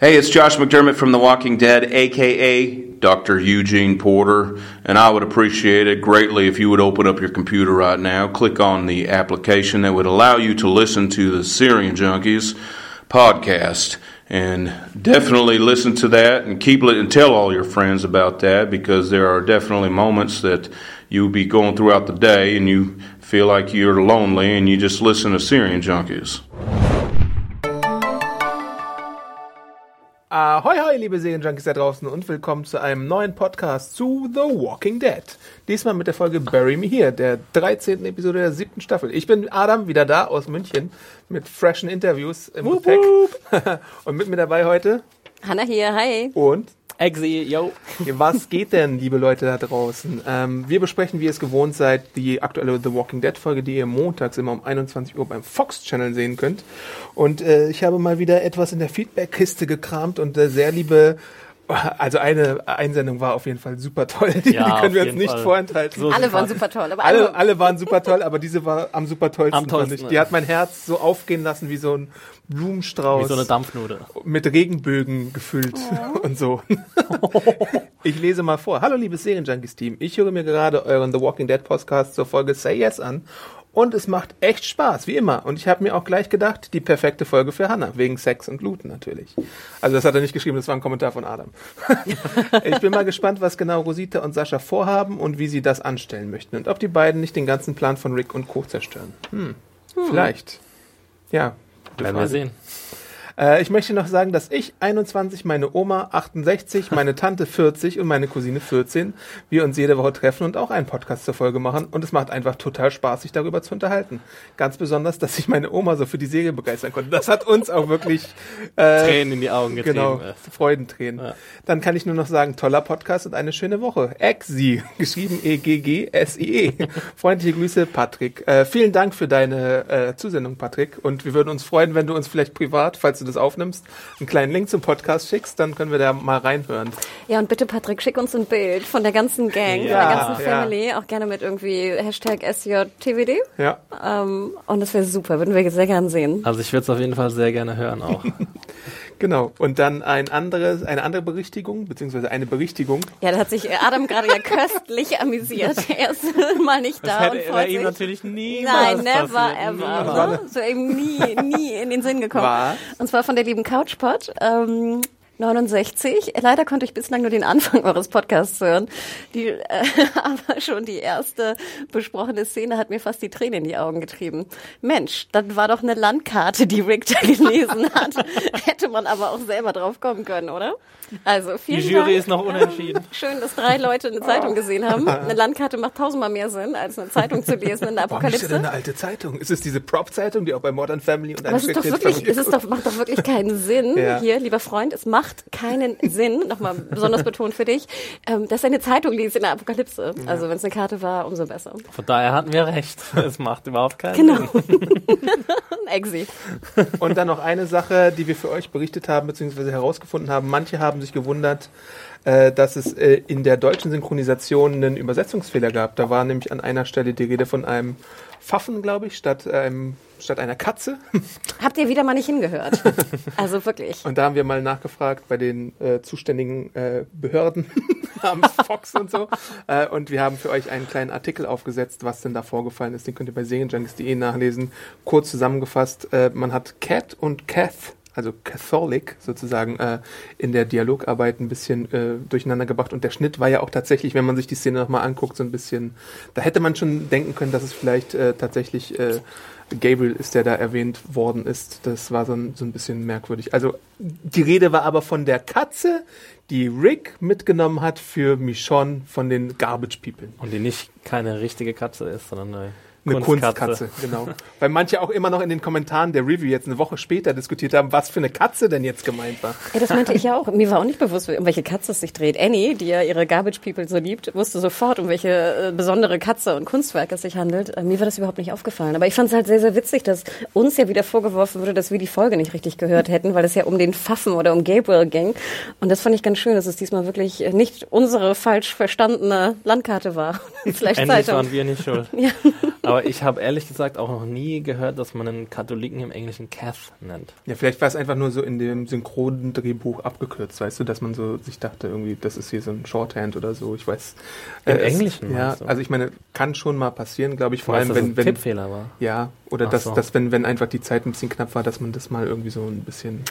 Hey, it's Josh McDermott from The Walking Dead, aka Dr. Eugene Porter, and I would appreciate it greatly if you would open up your computer right now, click on the application that would allow you to listen to the Syrian Junkies podcast. And definitely listen to that and keep it and tell all your friends about that because there are definitely moments that you'll be going throughout the day and you feel like you're lonely and you just listen to Syrian Junkies. Ahoi, hoi, liebe Serienjunkies da draußen und willkommen zu einem neuen Podcast zu The Walking Dead. Diesmal mit der Folge Bury Me Here, der 13. Episode der siebten Staffel. Ich bin Adam, wieder da aus München mit freshen Interviews im Wup, Gepäck. und mit mir dabei heute Hanna hier, hi. und Exi, yo. was geht denn, liebe Leute da draußen? Ähm, wir besprechen, wie ihr es gewohnt seid, die aktuelle The Walking Dead Folge, die ihr montags immer um 21 Uhr beim Fox Channel sehen könnt. Und äh, ich habe mal wieder etwas in der Feedback-Kiste gekramt und äh, sehr liebe also eine Einsendung war auf jeden Fall super toll. Die, Ja, die können wir uns nicht Fall. vorenthalten. So Alle waren super toll, aber alle, alle, waren super toll, aber diese war am super tollsten. Am tollsten, ja. Die hat mein Herz so aufgehen lassen wie so ein Blumenstrauß Wie so eine Dampfnude. mit Regenbögen gefüllt und so. ich lese mal vor. Hallo liebes Serienjunkies-Team. Ich höre mir gerade euren The Walking Dead Podcast zur Folge Say Yes an und es macht echt Spaß, wie immer. Und ich habe mir auch gleich gedacht, die perfekte Folge für Hannah, wegen Sex und Gluten natürlich. Also das hat er nicht geschrieben, das war ein Kommentar von Adam. ich bin mal gespannt, was genau Rosita und Sascha vorhaben und wie sie das anstellen möchten und ob die beiden nicht den ganzen Plan von Rick und Co. zerstören. Hm. Vielleicht. Ja. Werden wir sehen. Äh, ich möchte noch sagen, dass ich 21, meine Oma 68, meine Tante 40 und meine Cousine 14 wir uns jede Woche treffen und auch einen Podcast zur Folge machen. Und es macht einfach total Spaß, sich darüber zu unterhalten. Ganz besonders, dass sich meine Oma so für die Serie begeistern konnte. Das hat uns auch wirklich äh, Tränen in die Augen getrieben. Genau. Freudentränen. Ja. Dann kann ich nur noch sagen, toller Podcast und eine schöne Woche. Exi, geschrieben E E-G-G-S-I-E. Freundliche Grüße, Patrick. Äh, vielen Dank für deine äh, Zusendung, Patrick. Und wir würden uns freuen, wenn du uns vielleicht privat, falls du das aufnimmst, einen kleinen Link zum Podcast schickst, dann können wir da mal reinhören. ja, und bitte, Patrick, schick uns ein Bild von der ganzen Gang, von Ja, der ganzen ja. Family, auch gerne mit irgendwie Hashtag SJTWD. Ja. Ähm, und das wäre super, würden wir sehr gern sehen. Also ich würde es auf jeden Fall sehr gerne hören auch. Genau. Und dann ein anderes, eine andere Berichtigung, beziehungsweise eine Berichtigung. Ja, da hat sich Adam gerade ja köstlich amüsiert. Er ist mal nicht da und freut sich. natürlich nie Nein, never ever. Ne? So eben nie, nie in den Sinn gekommen. Was? Und zwar von der lieben Couchpot. Ähm, 69. Leider konnte ich bislang nur den Anfang eures Podcasts hören. Die, äh, aber schon die erste besprochene Szene hat mir fast die Tränen in die Augen getrieben. Mensch, das war doch eine Landkarte, die Rick da gelesen hat. Hätte man aber auch selber drauf kommen können, oder? Also Die vielen Jury Dank. ist noch unentschieden. Schön, dass drei Leute eine Zeitung gesehen haben. Eine Landkarte macht tausendmal mehr Sinn, als eine Zeitung zu lesen in der Warum ist denn Apokalypse. eine alte Zeitung? Ist es diese Prop-Zeitung, die auch bei Modern Family und Aber es ist doch wirklich, es ist doch, macht doch wirklich keinen Sinn, Ja. hier, lieber Freund, es macht keinen Sinn, nochmal besonders betont für dich, ähm, dass er eine Zeitung liest in der Apokalypse. Also wenn es eine Karte war, umso besser. Von daher hatten wir recht. Es macht überhaupt keinen Genau. Sinn. Exi. Und dann noch eine Sache, die wir für euch berichtet haben bzw. herausgefunden haben. Manche haben sich gewundert, äh, dass es äh, in der deutschen Synchronisation einen Übersetzungsfehler gab. Da war nämlich an einer Stelle die Rede von einem Pfaffen, glaube ich, statt, ähm, statt einer Katze. Habt ihr wieder mal nicht hingehört? Also wirklich. Und da haben wir mal nachgefragt bei den äh, zuständigen äh, Behörden namens Fox und so. Äh, und wir haben für euch einen kleinen Artikel aufgesetzt, was denn da vorgefallen ist. Den könnt ihr bei serienjunkies.de nachlesen. Kurz zusammengefasst, äh, man hat Cat und Kath, also Catholic sozusagen, äh, in der Dialogarbeit ein bisschen äh, durcheinander gebracht. Und der Schnitt war ja auch tatsächlich, wenn man sich die Szene nochmal anguckt, so ein bisschen, da hätte man schon denken können, dass es vielleicht äh, tatsächlich äh, Gabriel ist, der da erwähnt worden ist. Das war so ein, so ein bisschen merkwürdig. Also die Rede war aber von der Katze, die Rick mitgenommen hat für Michonne von den Garbage People. Und die nicht keine richtige Katze ist, sondern eine Eine Kunstkatze. Kunstkatze, genau. Weil manche auch immer noch in den Kommentaren der Review jetzt eine Woche später diskutiert haben, was für eine Katze denn jetzt gemeint war. Ja, das meinte ich ja auch. Mir war auch nicht bewusst, um welche Katze es sich dreht. Annie, die ja ihre Garbage People so liebt, wusste sofort, um welche äh, besondere Katze und Kunstwerk es sich handelt. Äh, mir war das überhaupt nicht aufgefallen. Aber ich fand es halt sehr, sehr witzig, dass uns ja wieder vorgeworfen wurde, dass wir die Folge nicht richtig gehört hätten, weil es ja um den Pfaffen oder um Gabriel ging. Und das fand ich ganz schön, dass es diesmal wirklich nicht unsere falsch verstandene Landkarte war. Vielleicht Endlich Zeitung. waren wir nicht schuld. Ja. Aber ich habe ehrlich gesagt auch noch nie gehört, dass man einen Katholiken im Englischen Cath nennt. Ja, vielleicht war es einfach nur so in dem synchronen Drehbuch abgekürzt, weißt du, dass man so sich dachte, irgendwie, das ist hier so ein Shorthand oder so, ich weiß. Im es- Englischen Ja, du? also ich meine, kann schon mal passieren, glaube ich, vor Weißt allem, du, dass wenn, es ein wenn, Tippfehler war. ja, oder Ach dass, so. dass wenn, wenn einfach die Zeit ein bisschen knapp war, dass man das mal irgendwie so ein bisschen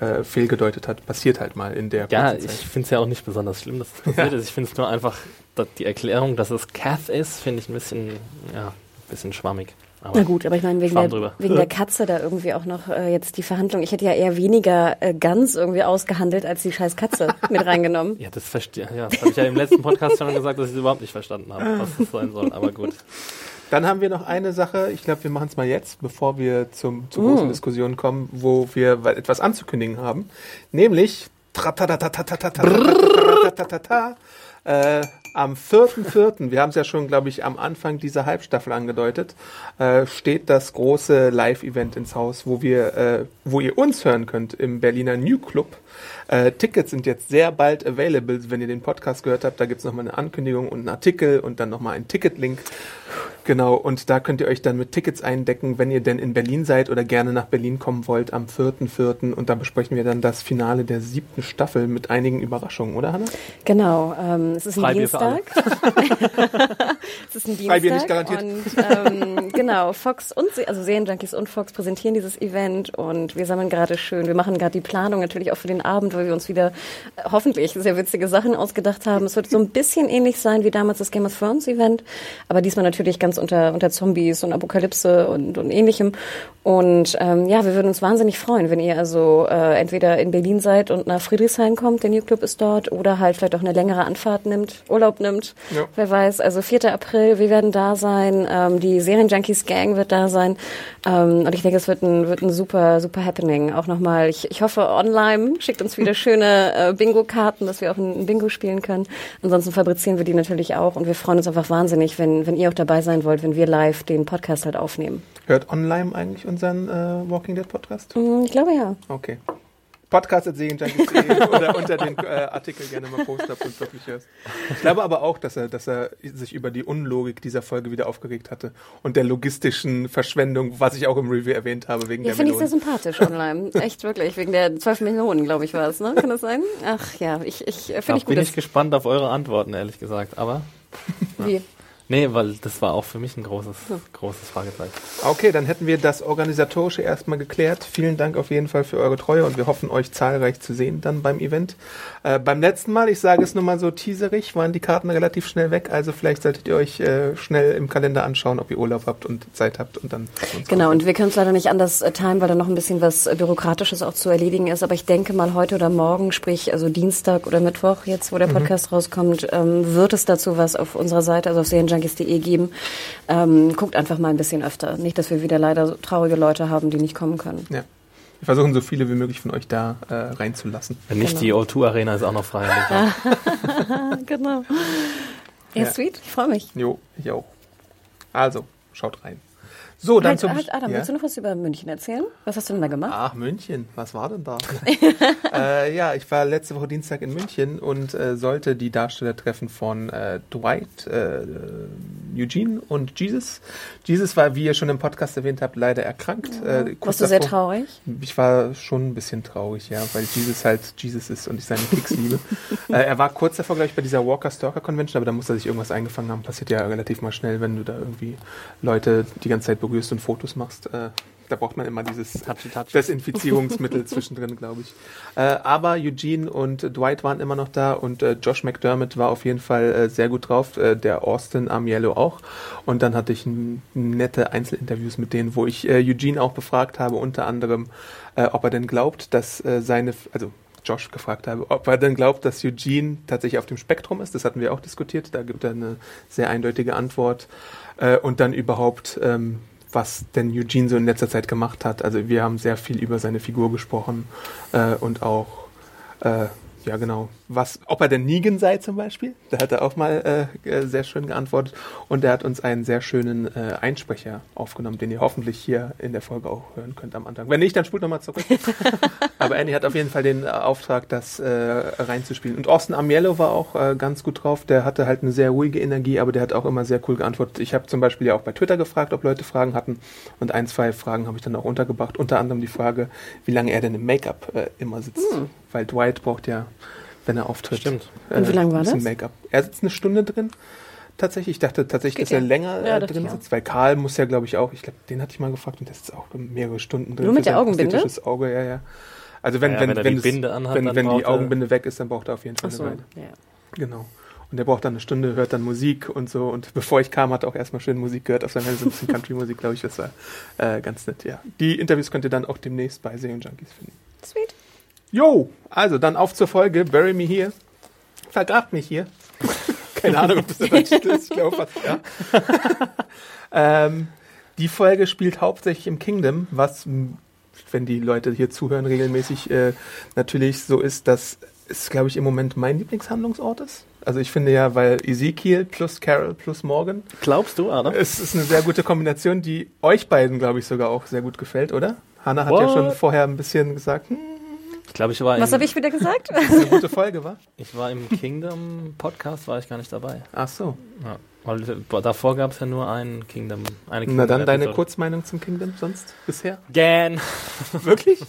äh, fehlgedeutet hat. Passiert halt mal in der Ja, ich finde es ja auch nicht besonders schlimm, dass es passiert ist. Ich finde es nur einfach, dass die Erklärung, dass es Cath ist, finde ich ein bisschen, ja, bisschen schwammig. Aber Na gut, aber ich meine, wegen, der, wegen der, Katze da irgendwie auch noch äh, jetzt die Verhandlung. Ich hätte ja eher weniger äh, Gans irgendwie ausgehandelt, als die scheiß Katze mit reingenommen. Ja, das verstehe ja, das habe ich ja im letzten Podcast schon gesagt, dass ich es überhaupt nicht verstanden habe, was das sein soll, aber gut. Dann haben wir noch eine Sache, ich glaube, wir machen es mal jetzt, bevor wir zum, zu großen Diskussion kommen, wo wir etwas anzukündigen haben. Nämlich am 4.4., wir haben es ja schon, glaube ich, am Anfang dieser Halbstaffel angedeutet, äh, steht das große Live-Event ins Haus, wo wir, äh, wo ihr uns hören könnt im Berliner New Club. Äh, Tickets sind jetzt sehr bald available, wenn ihr den Podcast gehört habt. Da gibt's noch nochmal eine Ankündigung und einen Artikel und dann nochmal einen Ticketlink. Genau, und da könnt ihr euch dann mit Tickets eindecken, wenn ihr denn in Berlin seid oder gerne nach Berlin kommen wollt am 4.4. Und da besprechen wir dann das Finale der siebten Staffel mit einigen Überraschungen, oder Hanna? Genau, ähm, es ist ein Freibier. Dienstag. es ist ein Dienstag. Freibier nicht garantiert. Und ähm, genau, Fox und Se- also Serienjunkies und Fox präsentieren dieses Event und wir sammeln gerade schön, wir machen gerade die Planung natürlich auch für den Abend, weil wir uns wieder äh, hoffentlich sehr witzige Sachen ausgedacht haben. Es wird so ein bisschen ähnlich sein wie damals das Game of Thrones Event, aber diesmal natürlich ganz unter, unter Zombies und Apokalypse und, und ähnlichem. Und ähm, ja, wir würden uns wahnsinnig freuen, wenn ihr also äh, entweder in Berlin seid und nach Friedrichshain kommt, der New Club ist dort, oder halt vielleicht auch eine längere Anfahrt nimmt, Urlaub nimmt. Ja. Wer weiß, also 4. April, wir werden da sein, ähm, die Serienjunkies Gang wird da sein. Ähm, und ich denke, es wird ein, wird ein super, super Happening. Auch nochmal, ich, ich hoffe, online schickt uns wieder schöne äh, Bingo-Karten, dass wir auch ein, ein Bingo spielen können. Ansonsten fabrizieren wir die natürlich auch und wir freuen uns einfach wahnsinnig, wenn, wenn ihr auch dabei sein wollt, wenn wir live den Podcast halt aufnehmen. Hört online eigentlich unseren äh, Walking Dead Podcast? Hm, Ich glaube ja. Okay. Podcast at Serienjunkies.de oder unter den äh, Artikel gerne mal posten, ob du uns wirklich hörst. Ich glaube aber auch, dass er, dass er sich über die Unlogik dieser Folge wieder aufgeregt hatte und der logistischen Verschwendung, was ich auch im Review erwähnt habe, wegen Ja, der finde ich sehr sympathisch online. Echt wirklich, wegen der 12 Millionen, glaube ich, war es, ne? Kann das sein? Ach ja, ich, ich äh, Da finde ich gut. bin ich gespannt auf eure Antworten, ehrlich gesagt. Aber Wie? Nee, weil das war auch für mich ein großes, großes Fragezeichen. Okay, dann hätten wir das Organisatorische erstmal geklärt. Vielen Dank auf jeden Fall für eure Treue und wir hoffen, euch zahlreich zu sehen dann beim Event. Äh, beim letzten Mal, ich sage es nur mal so teaserig, waren die Karten relativ schnell weg, also vielleicht solltet ihr euch äh, schnell im Kalender anschauen, ob ihr Urlaub habt und Zeit habt und dann Genau, und wir können es leider nicht anders äh, timen, weil da noch ein bisschen was äh, Bürokratisches auch zu erledigen ist. Aber ich denke mal heute oder morgen, sprich also Dienstag oder Mittwoch, jetzt wo der Podcast rauskommt, ähm, wird es dazu was auf unserer Seite, also auf serienjunkies.de geben. Ähm, guckt einfach mal ein bisschen öfter. Nicht, dass wir wieder leider so traurige Leute haben, die nicht kommen können. Ja. Wir versuchen so viele wie möglich von euch da äh, reinzulassen. Wenn nicht, Genau. die O2 Arena ist auch noch frei. genau. Ja, Ja. sweet, ich freue mich. Jo, ich auch. Also, schaut rein. So, dann Halt, zum halt, Adam, ja? willst du noch was über München erzählen? Was hast du denn da gemacht? Ach, München, was war denn da? äh, ja, ich war letzte Woche Dienstag in München und äh, sollte die Darsteller treffen von äh, Dwight, äh, Eugene und Jesus. Jesus war, wie ihr schon im Podcast erwähnt habt, leider erkrankt. Äh, kurz Warst du sehr traurig? Ich war schon ein bisschen traurig, ja, weil Jesus halt Jesus ist und ich seine Kicks liebe. äh, er war kurz davor, glaube ich, bei dieser Walker Stalker Convention, aber da muss er sich irgendwas eingefangen haben. Passiert ja relativ mal schnell, wenn du da irgendwie Leute die ganze Zeit berührst und Fotos machst. Äh, da braucht man immer dieses Touchy, touchy. Desinfizierungsmittel zwischendrin, glaube ich. Äh, aber Eugene und Dwight waren immer noch da und äh, Josh McDermott war auf jeden Fall äh, sehr gut drauf, äh, der Austin Amiello auch. Und dann hatte ich nette Einzelinterviews mit denen, wo ich äh, Eugene auch befragt habe, unter anderem, äh, ob er denn glaubt, dass seine, also Josh gefragt habe, ob er denn glaubt, dass Eugene tatsächlich auf dem Spektrum ist. Das hatten wir auch diskutiert. Da gibt er eine sehr eindeutige Antwort. Und dann überhaupt, ähm, was denn Eugene so in letzter Zeit gemacht hat. Also wir haben sehr viel über seine Figur gesprochen äh, und auch äh, ja, genau. Was, ob er denn Negan sei zum Beispiel? Da hat er auch mal äh, äh, sehr schön geantwortet. Und er hat uns einen sehr schönen äh, Einsprecher aufgenommen, den ihr hoffentlich hier in der Folge auch hören könnt am Anfang. Wenn nicht, dann spult nochmal zurück. Aber Andy hat auf jeden Fall den äh, Auftrag, das äh, reinzuspielen. Und Austin Amiello war auch äh, ganz gut drauf. Der hatte halt eine sehr ruhige Energie, aber der hat auch immer sehr cool geantwortet. Ich habe zum Beispiel ja auch bei Twitter gefragt, ob Leute Fragen hatten. Und ein, zwei Fragen habe ich dann auch untergebracht. Unter anderem die Frage, wie lange er denn im Make-up äh, immer sitzt. Hm. Weil Dwight braucht ja, wenn er auftritt, Stimmt. äh, Und wie lang war das? Make-up. Er sitzt eine Stunde drin. Tatsächlich, ich dachte tatsächlich, Geht dass er ja. länger Ja, äh, drin sitzt, weil Karl muss ja, glaube ich, auch, ich glaube, den hatte ich mal gefragt und der sitzt auch mehrere Stunden drin. Nur mit der Augenbinde? Auge, ja, ja. Also wenn, Ja, wenn, wenn wenn, die Binde anhat, wenn, wenn die Augenbinde weg ist, dann braucht er auf jeden Fall Ach so, eine Weile. ja. Genau. Und der braucht dann eine Stunde, hört dann Musik und so. Und bevor ich kam, hat er auch erstmal schön Musik gehört auf seinem Handy, so ein bisschen Country-Musik, glaube ich. Das war äh, ganz nett, ja. Die Interviews könnt ihr dann auch demnächst bei Serienjunkies Junkies finden. Sweet. Jo, also dann auf zur Folge. Bury me here. Vergrab mich hier. Keine Ahnung, ob das der Titel ist. Ich glaube fast, ja. ähm, die Folge spielt hauptsächlich im Kingdom, was, wenn die Leute hier zuhören, regelmäßig äh, natürlich so ist, dass es, glaube ich, im Moment mein Lieblingshandlungsort ist. Also ich finde ja, weil Ezekiel plus Carol plus Morgan, Glaubst du, Adam? es ist eine sehr gute Kombination, die euch beiden, glaube ich, sogar auch sehr gut gefällt, oder? Hannah hat ja What? schon vorher ein bisschen gesagt, hm, glaube, ich war Was im, habe ich wieder gesagt? dass es eine gute Folge war. ich war im Kingdom Podcast, war ich gar nicht dabei. Ach so. Ja, weil davor gab es ja nur einen Kingdom. Eine Na dann deine. Kurzmeinung zum Kingdom sonst bisher? Gan. Wirklich?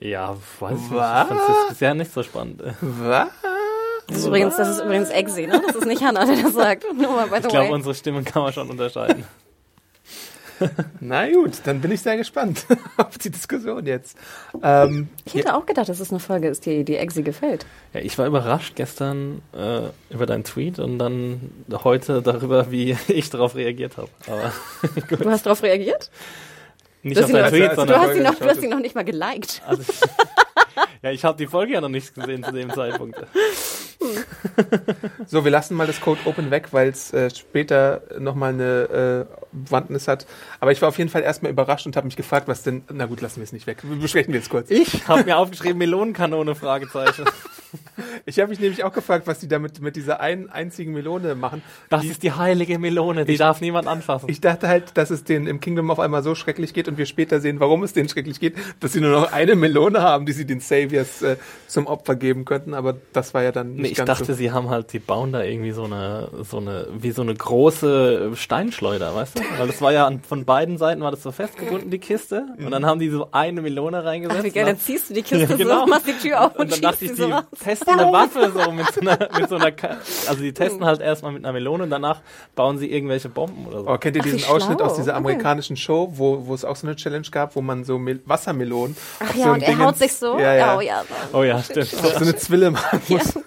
Ja, weiß ich nicht. Was? Ich fand es bisher nicht so spannend. Was? Das ist übrigens, das ist übrigens Exi, ne? Das ist nicht Hannah, der das sagt. Nur mal by the Ich glaube, unsere Stimmen kann man schon unterscheiden. Na gut, dann bin ich sehr gespannt auf die Diskussion jetzt. Ähm, Ich hätte auch gedacht, dass es eine Folge ist, die, die Exi gefällt. Ja, ich war überrascht gestern äh, über deinen Tweet und dann heute darüber, wie ich darauf reagiert habe. Du hast darauf reagiert? nicht Du auf deinen noch, Tweet, also du, sondern hast ihn noch, du hast ihn noch nicht mal geliked. also, ja, ich habe die Folge ja noch nicht gesehen zu dem Zeitpunkt. so, wir lassen mal das Code Open weg, weil es äh, später nochmal eine äh, Bewandtnis hat. Aber ich war auf jeden Fall erstmal überrascht und habe mich gefragt, was denn. Na gut, lassen wir es nicht weg. Wir besprechen wir jetzt kurz. Ich habe mir aufgeschrieben Melonenkanone Fragezeichen. Ich habe mich nämlich auch gefragt, was die damit mit dieser einen einzigen Melone machen. Das Die- ist die heilige Melone, die darf niemand anfassen. Ich dachte halt, dass es denen im Kingdom auf einmal so schrecklich geht und wir später sehen, warum es denen schrecklich geht, dass sie nur noch eine Melone haben, die sie den Saviors äh, zum Opfer geben könnten. Aber das war ja dann nicht Nee, ich ganz dachte, so. sie haben halt, die bauen da irgendwie so eine, so eine, wie so eine große Steinschleuder, weißt du? Weil das war ja an, von beiden Seiten war das so festgebunden, die Kiste. Und dann haben die so eine Melone reingesetzt. Ach, wie geil, und dann ziehst du die Kiste Ja, genau. so, machst die Tür auf und, Und dann schießt dachte sie ich, so die raus. Testen eine Waffe so mit so einer, mit so einer, Ka- also die testen halt erstmal mit einer Melone und danach bauen sie irgendwelche Bomben oder so. Oh, kennt ihr Ach, diesen Ausschnitt schlau. aus dieser Okay. amerikanischen Show, wo, wo es auch so eine Challenge gab, wo man so Mel Wassermelonen Ach ja, so und ein er haut sich so. Ja, ja. Oh ja. Oh ja, stimmt. so eine Zwille machen Ja, muss.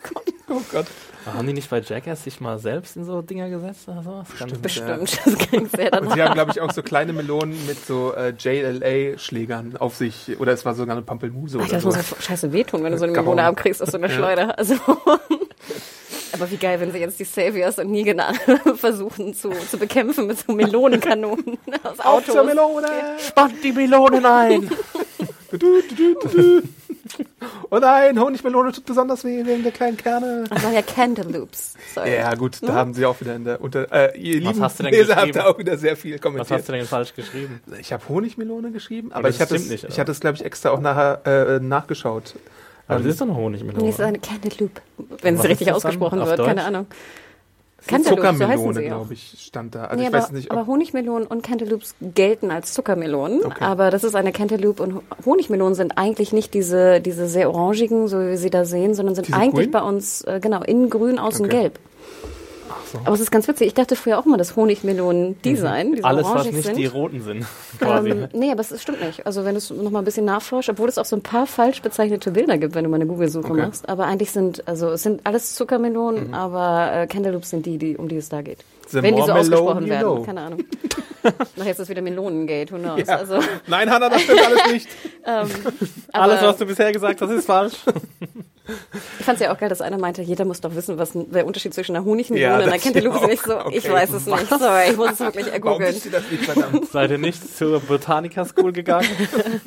Oh Gott. Haben die nicht bei Jackass sich mal selbst in so Dinger gesetzt oder sowas? Kann- Bestimmt. Das klingt sehr Und danach. sie haben, glaube ich, auch so kleine Melonen mit so äh, JLA-Schlägern auf sich. Oder es war sogar eine Pampelmuse Ach, oder das so. muss ja scheiße wehtun, wenn du so eine Melone abkriegst aus so einer Ja. Schleuder. Also, aber wie geil, wenn sie jetzt die Saviors und Negan versuchen zu, zu bekämpfen mit so Melonenkanonen aus Auf Autos. zur Melone! Spannt die Melonen ein! Oh nein, Honigmelone tut besonders weh wegen der kleinen Kerne. Das war ja. Sorry. Ja, gut, da haben sie auch wieder in der unter. Äh, ihr Was lieben hast du denn Leser habt geschrieben? da auch wieder sehr viel Was kommentiert. hast du denn falsch geschrieben? Ich habe Honigmelone geschrieben, aber Aber ich das hatte, es, stimmt nicht, ich oder? hatte es, glaube ich, extra auch nachher äh, nachgeschaut. Aber Ähm, das ist doch eine Honigmelone. Nee, es ist eine Cantaloupe, wenn Was es richtig ist das dann ausgesprochen auf wird. Deutsch? Keine Ahnung. So Zuckermelone, auch. glaube ich, stand da. Also nee, ich aber, weiß nicht, aber Honigmelonen und Cantaloupes gelten als Zuckermelonen. Okay. Aber das ist eine Cantaloupe und Ho- Honigmelonen sind eigentlich nicht diese, diese sehr orangigen, so wie wir sie da sehen, sondern sind Diese eigentlich grün? bei uns, äh, genau, innen grün, außen Okay. gelb. Aber es ist ganz witzig. Ich dachte früher auch mal, dass Honigmelonen die seien, die so Alles, was nicht sind. die roten sind, quasi. Ähm, nee, aber es ist- stimmt nicht. Also wenn du es noch mal ein bisschen nachforschst, obwohl es auch so ein paar falsch bezeichnete Bilder gibt, wenn du mal eine Google-Suche Okay. machst. Aber eigentlich sind, also es sind alles Zuckermelonen, aber äh, Cantaloupes sind die, die, um die es da geht. The wenn die so ausgesprochen werden. know. Keine Ahnung. Nachher ist das wieder Melonengate, who knows. Ja. Also, Nein, Hannah, das stimmt alles nicht. ähm, Alles, was du bisher gesagt hast, ist falsch. Ich fand es ja auch geil, dass einer meinte, jeder muss doch wissen, was der Unterschied zwischen einer Honigmelone Ja, und einer Cantaloupe ist. so, Okay. ich weiß es nicht. Sorry, ich muss es wirklich ergoogeln. Seid ihr nicht zur Botanica School gegangen?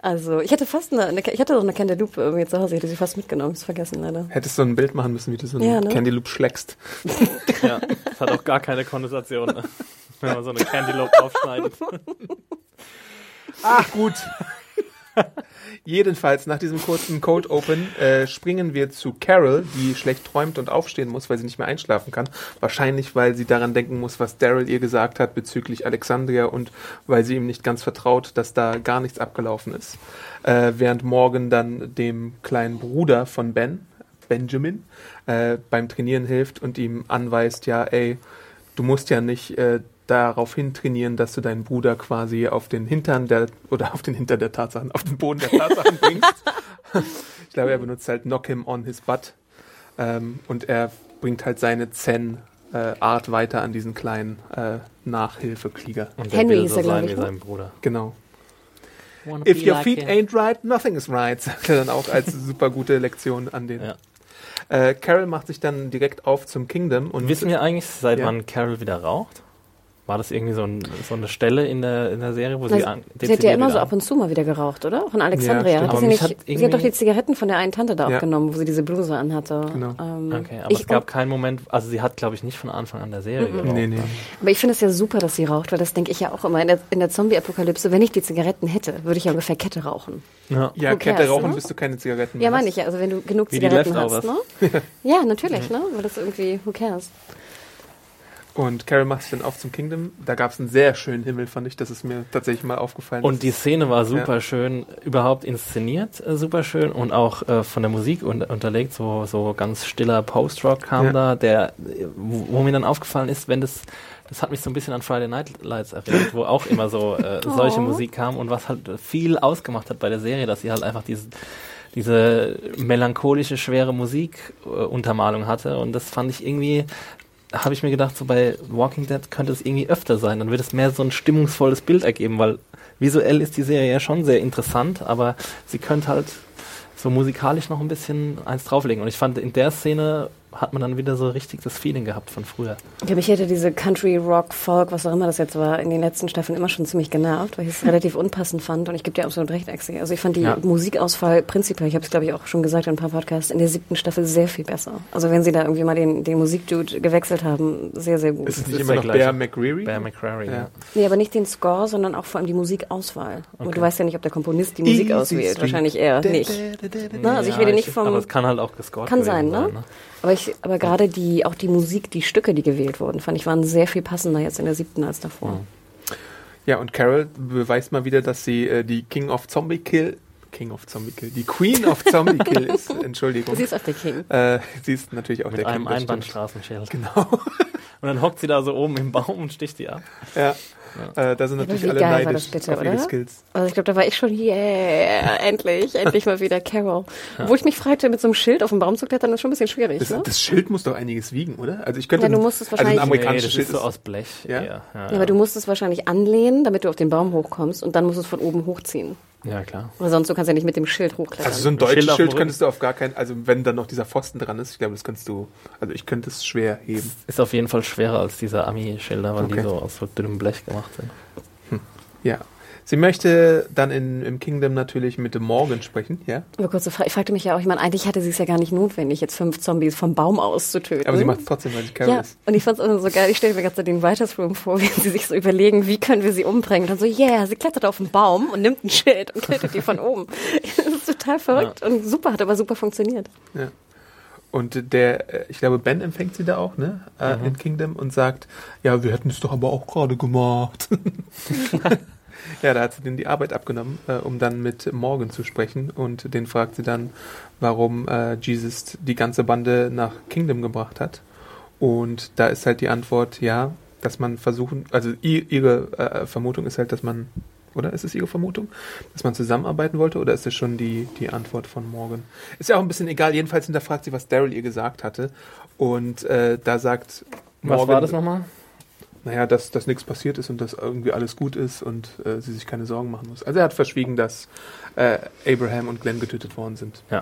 Also, ich hatte fast eine, eine ich hatte doch eine Cantaloupe irgendwie zu Hause, ich hätte sie fast mitgenommen, ist vergessen leider. Hättest du ein Bild machen müssen, wie du so einen Ja, ne? Candy Loop schlägst. ja, das hat auch gar keine Konnotation, ne? wenn man so eine Cantaloupe aufschneidet. Ach, gut. Jedenfalls, nach diesem kurzen Cold Open äh, springen wir zu Carol, die schlecht träumt und aufstehen muss, weil sie nicht mehr einschlafen kann. Wahrscheinlich, weil sie daran denken muss, was Daryl ihr gesagt hat bezüglich Alexandria und weil sie ihm nicht ganz vertraut, dass da gar nichts abgelaufen ist. Äh, während Morgan dann dem kleinen Bruder von Ben, Benjamin, äh, beim Trainieren hilft und ihm anweist, ja, ey, du musst ja nicht äh, darauf hin trainieren, dass du deinen Bruder quasi auf den Hintern der oder auf den Hintern der Tatsachen, auf den Boden der Tatsachen bringst. ich glaube, er benutzt halt Knock him on his butt. Ähm, und er bringt halt seine Zen-Art weiter an diesen kleinen äh, Nachhilfekrieger. Und der Henry will ist so er, sein ich, wie ne? sein Bruder. Genau. Wanna If your like feet him. ain't right, nothing is right, sagt er dann auch als super gute Lektion an den. Ja. Äh, Carol macht sich dann direkt auf zum Kingdom und Wissen wir eigentlich, seit Ja. wann Carol wieder raucht? War das irgendwie so, ein, so eine Stelle in der, in der Serie, wo sie Also, an, sie hat ja immer so ab und zu mal wieder geraucht, oder? Auch in Alexandria. Ja, hat sie, nicht, hat sie hat doch die Zigaretten von der einen Tante da Ja. abgenommen, wo sie diese Bluse anhatte. Genau. Ähm, Okay, aber ich, es gab keinen Moment, also sie hat, glaube ich, nicht von Anfang an der Serie geraucht. Nee, nee. ne? aber ich finde es ja super, dass sie raucht, weil das denke ich ja auch immer. In der, in der Zombie-Apokalypse, wenn ich die Zigaretten hätte, würde ich ja ungefähr Kette rauchen. Ja. Ja, Who Kette rauchen, ne? bis du keine Zigaretten Ja, mehr meine hast. ich ja. Also wenn du genug Wie Zigaretten hast, ne? Ja, natürlich, ne? Weil das irgendwie, who cares? Und Carol macht sich dann auf zum Kingdom. Da gab es einen sehr schönen Himmel, fand ich. Das ist mir tatsächlich mal aufgefallen. Und die Szene war super schön, überhaupt inszeniert, äh, super schön und auch äh, von der Musik un unterlegt, so, so ganz stiller Post-Rock kam Ja. da, der, wo, wo mir dann aufgefallen ist, wenn das, das hat mich so ein bisschen an Friday Night Lights erinnert, wo auch immer so äh, solche Oh. Musik kam und was halt viel ausgemacht hat bei der Serie, dass sie halt einfach diese, diese melancholische, schwere Musikuntermalung äh, Untermalung hatte und das fand ich irgendwie, habe ich mir gedacht, so bei Walking Dead könnte es irgendwie öfter sein. Dann wird es mehr so ein stimmungsvolles Bild ergeben, weil visuell ist die Serie ja schon sehr interessant, aber sie könnte halt so musikalisch noch ein bisschen eins drauflegen. Und ich fand, in der Szene hat man dann wieder so richtig das Feeling gehabt von früher. Ja, mich hätte diese Country, Rock, Folk, was auch immer das jetzt war, in den letzten Staffeln immer schon ziemlich genervt, weil ich es relativ unpassend fand. Und ich gebe dir absolut recht, Axel. Also ich fand die Ja. Musikauswahl prinzipiell, ich habe es glaube ich auch schon gesagt in ein paar Podcasts, in der siebten Staffel sehr viel besser. Also wenn sie da irgendwie mal den, den Musikdude gewechselt haben, sehr, sehr gut. ist es nicht immer der noch. Bear McCreary? Bear McCrary, Ja. ja. Nee, aber nicht den Score, sondern auch vor allem die Musikauswahl. Und Okay. du weißt ja nicht, ob der Komponist die Musik Easy auswählt. Street. Wahrscheinlich eher nicht. Na, also ich rede nicht vom... Aber es kann halt auch gescored Kann sein, ne? Aber ich, aber gerade die, auch die Musik, die Stücke, die gewählt wurden, fand ich, waren sehr viel passender jetzt in der siebten als davor. Ja, und Carol beweist mal wieder, dass sie äh, die King of Zombie Kill, King of Zombie Kill, die Queen of Zombie Kill ist. Entschuldigung. Sie ist auch der King. Äh, sie ist natürlich auch Mit der einem King. das stimmt. Einbahnstraßenschild. Genau. Und dann hockt sie da so oben im Baum und sticht die ab. Ja. Äh, da sind natürlich alle geil neidisch das bitte, auf ihre oder? Skills. Also ich glaube, da war ich schon, yeah, endlich, endlich mal wieder Carol. Wo ich mich fragte, mit so einem Schild auf den Baum zu klettern, ist schon ein bisschen schwierig, Das, ne? das Schild muss doch einiges wiegen, oder? Also ich könnte Ja, du ein- musst es also ein wahrscheinlich- amerikanisches das Schild ist so aus Blech. Ja? Ja, Ja, aber du musst es wahrscheinlich anlehnen, damit du auf den Baum hochkommst und dann musst du es von oben hochziehen. Ja, klar. Oder sonst, du kannst ja nicht mit dem Schild hochklettern. Also so ein Schild deutsches Schild Rücken. könntest du auf gar keinen, also wenn dann noch dieser Pfosten dran ist, ich glaube, das kannst du, also ich könnte es schwer heben. Ist auf jeden Fall schwerer als diese Ami-Schilder, weil Okay. die so aus so dünnem Blech gemacht sind. Ja. Sie möchte dann in, im Kingdom natürlich mit dem Morgan sprechen, ja? aber kurze Frage, ich fragte mich ja auch, ich meine, eigentlich hatte sie es ja gar nicht notwendig, jetzt fünf Zombies vom Baum aus zu töten. Aber sie macht es trotzdem, weil sie Carol ja, ist. und ich fand es auch so geil. Ich stelle mir gerade so den Writers Room vor, wie sie sich so überlegen, wie können wir sie umbringen. Und dann so, yeah, sie klettert auf den Baum und nimmt ein Schild und tötet die von oben. Das ist total verrückt und super, hat aber super funktioniert. Ja. Und der, äh, ich glaube, Ben empfängt sie da auch, ne? Äh, Mhm. In Kingdom und sagt, ja, wir hätten es doch aber auch gerade gemacht. ja, da hat sie denen die Arbeit abgenommen, äh, um dann mit Morgan zu sprechen. Und den fragt sie dann, warum äh, Jesus die ganze Bande nach Kingdom gebracht hat. Und da ist halt die Antwort, ja, dass man versuchen, also ihre äh, Vermutung ist halt, dass man, oder ist es ihre Vermutung, dass man zusammenarbeiten wollte, oder ist es schon die, die Antwort von Morgan? Ist ja auch ein bisschen egal, jedenfalls hinterfragt sie, was Daryl ihr gesagt hatte. Und äh, da sagt Was Morgan, war das nochmal? Naja, dass, dass nichts passiert ist und dass irgendwie alles gut ist und äh, sie sich keine Sorgen machen muss. Also er hat verschwiegen, dass äh, Abraham und Glenn getötet worden sind. Ja.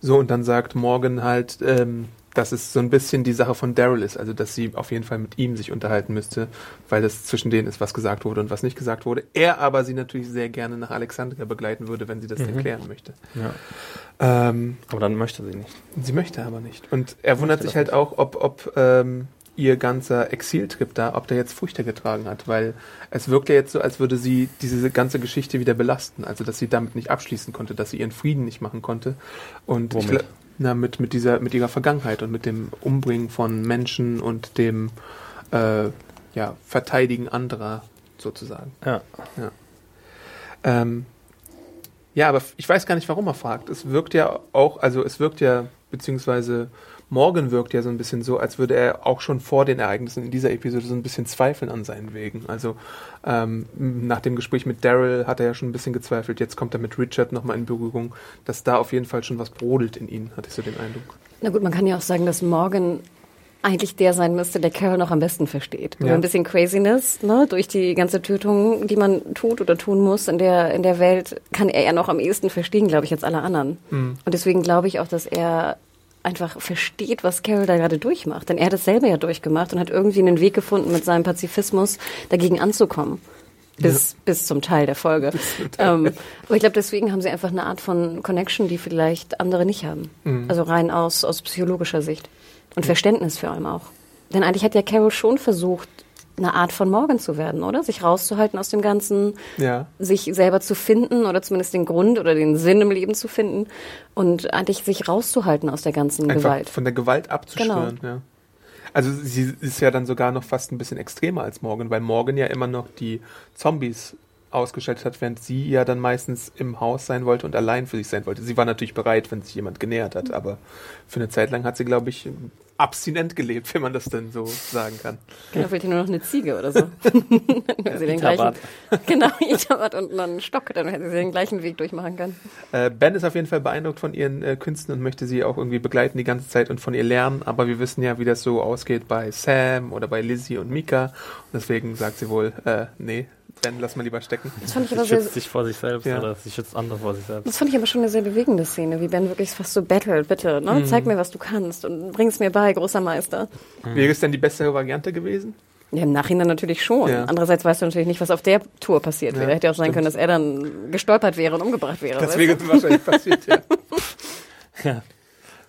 So, und dann sagt Morgan halt, ähm, dass es so ein bisschen die Sache von Daryl ist, also dass sie auf jeden Fall mit ihm sich unterhalten müsste, weil das zwischen denen ist, was gesagt wurde und was nicht gesagt wurde. Er aber sie natürlich sehr gerne nach Alexandria begleiten würde, wenn sie das Mhm. erklären möchte. ja. Ähm, Aber dann möchte sie nicht. sie möchte aber nicht. Und er wundert sich halt nicht. auch, ob, ob ähm, ihr ganzer Exiltrip da, ob der jetzt Früchte getragen hat, weil es wirkt ja jetzt so, als würde sie diese ganze Geschichte wieder belasten, also dass sie damit nicht abschließen konnte, dass sie ihren Frieden nicht machen konnte. Und ich Womit? gla- na, mit, mit dieser, mit ihrer Vergangenheit und mit dem Umbringen von Menschen und dem äh, ja, Verteidigen anderer sozusagen. Ja. Ähm, ja, aber ich weiß gar nicht, warum er fragt. Es wirkt ja auch, also es wirkt ja, beziehungsweise Morgan wirkt ja so ein bisschen so, als würde er auch schon vor den Ereignissen in dieser Episode so ein bisschen zweifeln an seinen Wegen. Also ähm, nach dem Gespräch mit Daryl hat er ja schon ein bisschen gezweifelt. Jetzt kommt er mit Richard nochmal in Berührung, dass da auf jeden Fall schon was brodelt in ihn, hatte ich so den Eindruck. Na gut, man kann ja auch sagen, dass Morgan eigentlich der sein müsste, der Carol noch am besten versteht. Ja. Ein bisschen Craziness, ne, durch die ganze Tötung, die man tut oder tun muss in der, in der Welt, kann er ja noch am ehesten verstehen, glaube ich, als alle anderen. Mhm. Und deswegen glaube ich auch, dass er einfach versteht, was Carol da gerade durchmacht. Denn er hat es selber ja durchgemacht und hat irgendwie einen Weg gefunden, mit seinem Pazifismus dagegen anzukommen. Bis, bis zum Teil der Folge. Ähm, aber ich glaube, deswegen haben sie einfach eine Art von Connection, die vielleicht andere nicht haben. Also rein aus, aus psychologischer Sicht. Und Verständnis vor allem auch. Denn eigentlich hat ja Carol schon versucht, eine Art von Morgan zu werden, oder? Sich rauszuhalten aus dem Ganzen, Ja. sich selber zu finden oder zumindest den Grund oder den Sinn im Leben zu finden und eigentlich sich rauszuhalten aus der ganzen Einfach Gewalt. von der Gewalt abzuschwören, ja. Also sie ist ja dann sogar noch fast ein bisschen extremer als Morgan, weil Morgan ja immer noch die Zombies ausgeschaltet hat, während sie ja dann meistens im Haus sein wollte und allein für sich sein wollte. Sie war natürlich bereit, wenn sich jemand genähert hat, aber für eine Zeit lang hat sie, glaube ich, abstinent gelebt, wenn man das denn so sagen kann. Genau, fehlt ihr nur noch eine Ziege oder so. Hätte sie den gleichen, genau, Itabat und noch einen Stock, dann hätte sie den gleichen Weg durchmachen können. Äh, ben ist auf jeden Fall beeindruckt von ihren äh, Künsten und möchte sie auch irgendwie begleiten die ganze Zeit und von ihr lernen. Aber wir wissen ja, wie das so ausgeht bei Sam oder bei Lizzie und Mika. Deswegen sagt sie wohl, äh, nee, Ben, lass mal lieber stecken. Das fand ich Sie aber sehr, schützt sich vor sich selbst Ja. oder sie schützt andere vor sich selbst. das fand ich aber schon eine sehr bewegende Szene, wie Ben wirklich fast so battelt, bitte, ne? Mhm. Zeig mir, was du kannst und bring's mir bei, großer Meister. Wäre es denn die bessere Variante gewesen? Ja, im Nachhinein natürlich schon. Ja. Andererseits weißt du natürlich nicht, was auf der Tour passiert wäre. Ja, Hätte ja auch sein stimmt. können, dass er dann gestolpert wäre und umgebracht wäre. Das weißt wäre du? wahrscheinlich passiert, ja. Ja.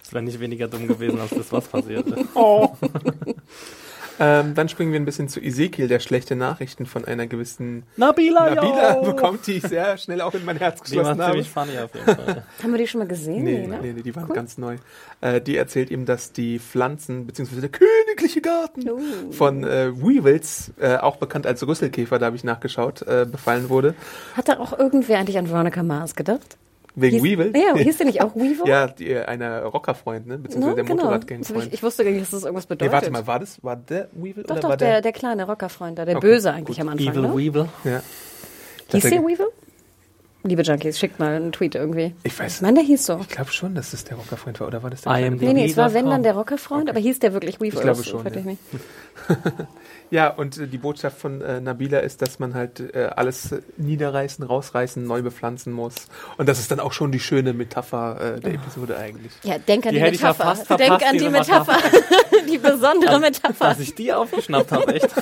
Das wäre nicht weniger dumm gewesen, als das, was passierte. Ähm, dann springen wir ein bisschen zu Ezekiel, der schlechte Nachrichten von einer gewissen Nabila, Nabila yo! bekommt, die ich sehr schnell auch in mein Herz Die war geschlossen habe. ziemlich funny auf jeden Fall. Haben wir die schon mal gesehen? Nee, ne? nee, nee, die waren ganz neu. Äh, die erzählt ihm, dass die Pflanzen, beziehungsweise der königliche Garten Oh. von äh, Weevils, äh, auch bekannt als Rüsselkäfer, da habe ich nachgeschaut, äh, befallen wurde. Hat da auch irgendwer eigentlich an Veronica Mars gedacht? Wegen Hieß- Weevil? Ja, hieß der nicht auch Weevil? Ja, die, äh, einer Rockerfreund, ne? beziehungsweise Ne, der genau. Motorradgangfreund. Ich, ich wusste gar nicht, dass das irgendwas Nee, bedeutet. warte mal, war das, war der Weevil Doch, oder doch, war der, der? der kleine Rockerfreund da, der Okay, Böse eigentlich gut. am Anfang. Evil ne? Weevil. ja. Hieß Der- Weevil? Liebe Junkies, schickt mal einen Tweet irgendwie. Ich weiß Ich meine, der hieß so. Ich glaube schon, dass das der Rockerfreund war, oder war das der I am? Nee, nee, es war wenn dann der Rockerfreund, aber hieß der wirklich Weevil? Ich glaube schon, ja. Ja, und äh, die Botschaft von äh, Nabila ist, dass man halt äh, alles niederreißen, rausreißen, neu bepflanzen muss. Und das ist dann auch schon die schöne Metapher äh, der Episode eigentlich. Ja, denk an Die die, hätte ich ja Metapher. denk verpasst, an die diese Metapher. die besondere Metapher. Dass ich die aufgeschnappt habe, echt.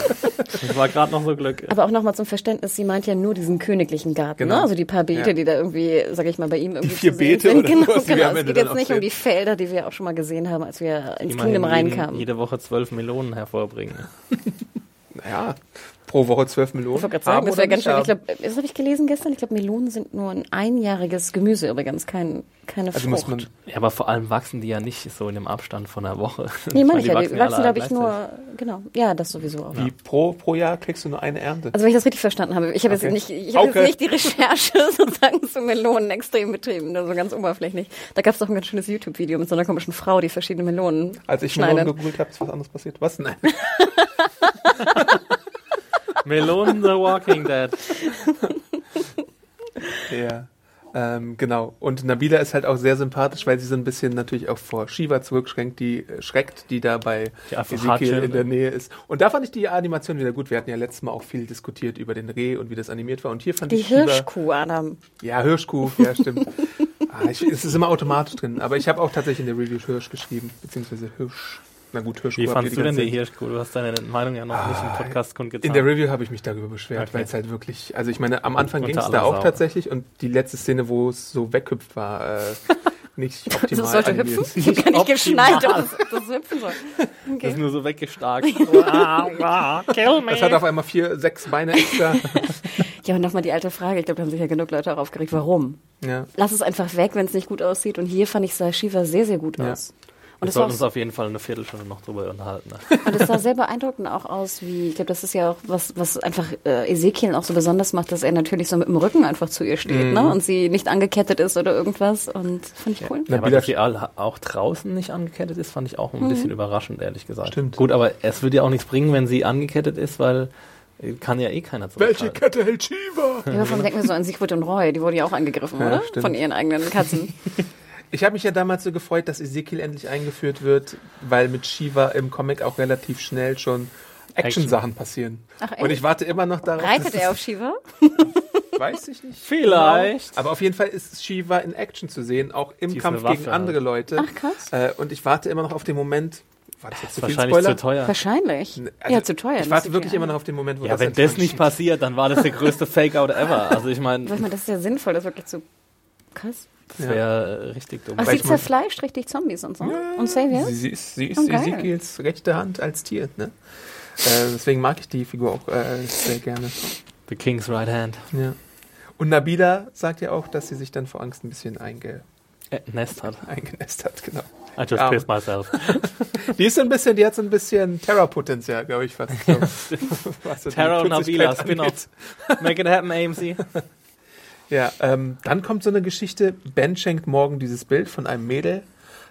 Das war gerade noch so Glück. Aber auch nochmal zum Verständnis, sie meint ja nur diesen königlichen Garten, Genau. ne? Also die paar Beete, Ja. die da irgendwie, sag ich mal, bei ihm irgendwie vier zu sehen Beete sind. oder Genau, die wir genau. Es geht jetzt nicht um sehen. die Felder, die wir auch schon mal gesehen haben, als wir ins Immerhin Kingdom reinkamen. jede Woche zwölf Melonen hervorbringen. Naja, pro Woche 12 Millionen. Ich wollte gerade sagen, das wäre ganz schön. Ich glaube, das habe ich gelesen gestern. Ich glaube, Melonen sind nur ein einjähriges Gemüse übrigens, kein, keine Also muss Frucht. man, Ja, aber vor allem wachsen die ja nicht so in dem Abstand von einer Woche. nee, meine Ich ich ja. Die wachsen, alle glaube ich, nur, genau. Ja, das sowieso auch. wie pro, pro Jahr kriegst du nur eine Ernte. Also wenn ich das richtig verstanden habe, ich habe Okay. jetzt nicht, ich habe Okay. jetzt nicht die Recherche sozusagen zu Melonen extrem betrieben, nur so ganz oberflächlich. Da gab es doch ein ganz schönes YouTube-Video mit so einer komischen Frau, die verschiedene Melonen Als ich schneidet. Melonen gegoogelt habe, ist was anderes passiert. Was? Nein. Melonen The Walking Dead. Ja. Ähm, genau. Und Nabila ist halt auch sehr sympathisch, weil sie so ein bisschen natürlich auch vor Shiva zurückschreckt, die äh, schreckt, die da bei Die Ezekiel in der Nähe ist. Und da fand ich die Animation wieder gut. Wir hatten ja letztes Mal auch viel diskutiert über den Reh und wie das animiert war. Und hier fand Die ich Shiva, Hirschkuh, Adam. Ja, Hirschkuh, ja, stimmt. ah, ich, es ist immer automatisch drin. Aber ich habe auch tatsächlich in der Review Hirsch geschrieben, beziehungsweise Hirsch. Na gut, Hirschkuh. Wie fandst du denn die Hirschkuh? Du hast deine Meinung ja noch nicht im Podcast kundgetan. In der Review habe ich mich darüber beschwert, Okay. weil es halt wirklich, also ich meine, am Anfang ging es da auch Sau. tatsächlich und die letzte Szene, wo es so weghüpft war, äh, nicht optimal. Das sollte animiert. hüpfen? Ich habe gar nicht Optimal. geschneit, dass das hüpfen soll. Das ist Okay. nur so weggestarkt. Ah, ah, Kill me. Das hat auf einmal vier, sechs Beine extra. Ja, und nochmal die alte Frage. Ich glaube, da haben sich ja genug Leute auch aufgeregt. Warum? ja. Lass es einfach weg, wenn es nicht gut aussieht. Und hier fand ich, sah Shiva sehr, sehr gut Ja. aus. Wir Und es, war sollten uns auf jeden Fall eine Viertelstunde noch drüber unterhalten. Ne? und es sah sehr beeindruckend auch aus, wie, ich glaube, das ist ja auch was, was einfach äh, Ezekiel auch so besonders macht, dass er natürlich so mit dem Rücken einfach zu ihr steht, Mhm. ne? Und sie nicht angekettet ist oder irgendwas. Und fand ich cool. Ja, aber Nabila- dass sie auch draußen nicht angekettet ist, fand ich auch ein bisschen überraschend, ehrlich gesagt. Stimmt. Gut, aber es würde ja auch nichts bringen, wenn sie angekettet ist, weil äh, kann ja eh keiner Welche. Kette hält Shiva? Ja, von denken wir so an Sigrid und Roy, die wurde ja auch angegriffen, Ja, oder? stimmt. Von ihren eigenen Katzen. Ich habe mich ja damals so gefreut, dass Ezekiel endlich eingeführt wird, weil mit Shiva im Comic auch relativ schnell schon Action-Sachen passieren. Ach, echt? Und ich warte immer noch darauf. Reitet er auf Shiva? Weiß ich nicht. Vielleicht. Genau. Aber auf jeden Fall ist Shiva in Action zu sehen, auch im Die ist Kampf Waffe gegen andere Leute. Ach, krass. Äh, und ich warte immer noch auf den Moment. War das jetzt zu viel Wahrscheinlich Spoiler? zu teuer. Wahrscheinlich. Also, ja, zu teuer. Ich warte wirklich immer noch auf den Moment, wo Ja, das wenn das nicht passiert, dann war das der größte Fake-Out ever. Also ich meine, Weil ich meine, das ist ja sinnvoll, das wirklich zu. Krass. Das wäre richtig dumm. Weil sie zerfleischt richtig Zombies und so. Und Savior? Sie, sie ist, sie ist Oh. Ezekiels rechte Hand als Tier. Ne? Äh, deswegen mag ich die Figur auch äh, sehr gerne. The King's Right Hand. Ja. Und Nabila sagt ja auch, dass sie sich dann vor Angst ein bisschen einge Äh, Nest hat. eingenässt hat. Genau. I just Ja. pissed myself. Die ist so ein bisschen, die hat so ein bisschen Terror-Potenzial, glaube ich fast. So. Terror und Nabila, Spin-off. Make it happen, AMC. Ja, ähm, dann kommt so eine Geschichte. Ben schenkt morgen dieses Bild von einem Mädel.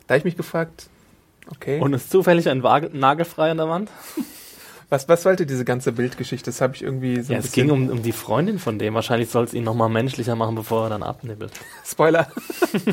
Da habe ich mich gefragt, okay, Und ist zufällig ein Wagel nagelfrei an der Wand? Was, was sollte diese ganze Bildgeschichte? Das habe ich irgendwie so Ja, ein es ging um, um die Freundin von dem. Wahrscheinlich soll es ihn nochmal menschlicher machen, bevor er dann abnibbelt. Spoiler.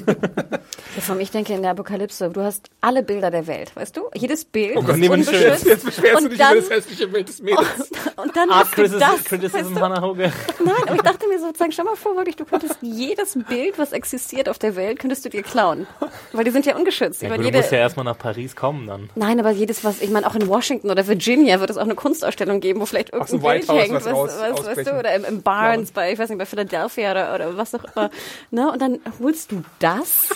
Ich denke in der Apokalypse, du hast alle Bilder der Welt, weißt du? Jedes Bild Gott, ist nee, wenn schön unbeschützt. ist. Jetzt beschwerst du Und dich dann- über das hässliche Bild des Mädels. Und dann Ah, hast du Criticism, das. Criticism weißt du? Hannah Hoge. Nein, aber ich dachte mir sozusagen, schau mal vor, wirklich, du könntest jedes Bild, was existiert auf der Welt, könntest du dir klauen. Weil die sind ja ungeschützt. Ich Ja, gut, du jede, musst ja erstmal nach Paris kommen dann. Nein, aber jedes, was, ich meine, auch in Washington oder Virginia wird es auch eine Kunstausstellung geben, wo vielleicht irgendein Bild White House hängt, was was, was, weißt du, oder im, im Barnes bei, ich weiß nicht, bei Philadelphia oder, oder was auch immer. Ne? Und dann holst du das?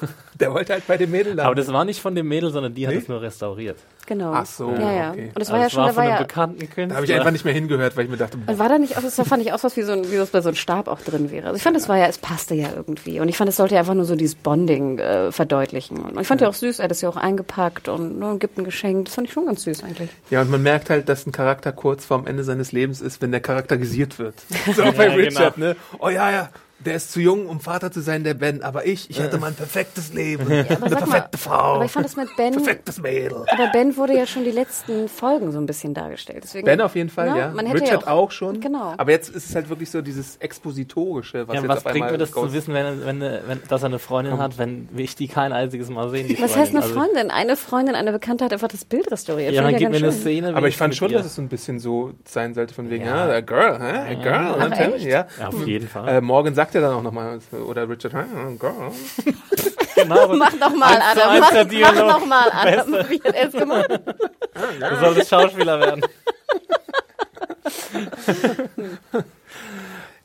Der wollte halt bei dem Mädel landen. Aber das war nicht von dem Mädel, sondern die hat Nee? es nur restauriert. Genau. Ach so, Ja, ja. okay. Und das Also war ja es schon, war da von war einem ja, bekannten Künstler. da habe ich einfach nicht mehr hingehört, weil ich mir dachte, boah, und war da nicht auch, das fand ich aus, was wie so ein, wie das bei so einem Stab auch drin wäre. Also ich fand, es war ja, es passte ja irgendwie. Und ich fand, es sollte ja einfach nur so dieses Bonding äh, verdeutlichen. Und ich fand ja auch süß, er hat es ja auch eingepackt und, ne, und gibt ein Geschenk. Das fand ich schon ganz süß eigentlich. Ja, und man merkt halt, dass ein Charakter kurz vorm Ende seines Lebens ist, wenn der charakterisiert wird. So bei Ja, Richard, genau. ne? Oh ja, ja, der ist zu jung, um Vater zu sein, der Ben. Aber ich, ich hatte mal ein perfektes Leben. aber eine sag mal, perfekte Frau. Aber ich fand es mit Ben, perfektes Mädel. aber Ben wurde ja schon die letzten Folgen so ein bisschen dargestellt. Deswegen, Ben auf jeden Fall, Na, ja. Man hätte Richard ja auch, schon. Genau. Aber jetzt ist es halt wirklich so dieses Expositorische, was Ja, jetzt was auf bringt mir das zu wissen, wenn, wenn, wenn, dass er eine Freundin hat, wenn ich die kein einziges Mal sehen, Was Freundin. heißt eine Freundin? Eine Freundin, eine Bekannte hat einfach das Bild restauriert. Ja, dann ich gib mir eine schön. Szene. Aber ich fand schon, ihr. dass es so ein bisschen so sein sollte, von wegen, Ja. ja, a girl, hä? A girl, ja. Ja, auf jeden Fall. Äh, morgen sagt er dann auch nochmal, oder Richard, a girl. genau, Mach doch mal, Eins zu Adam. Mach, mach Dialog. doch mal, Adam. Wie hat er es gemacht? du solltest Schauspieler werden.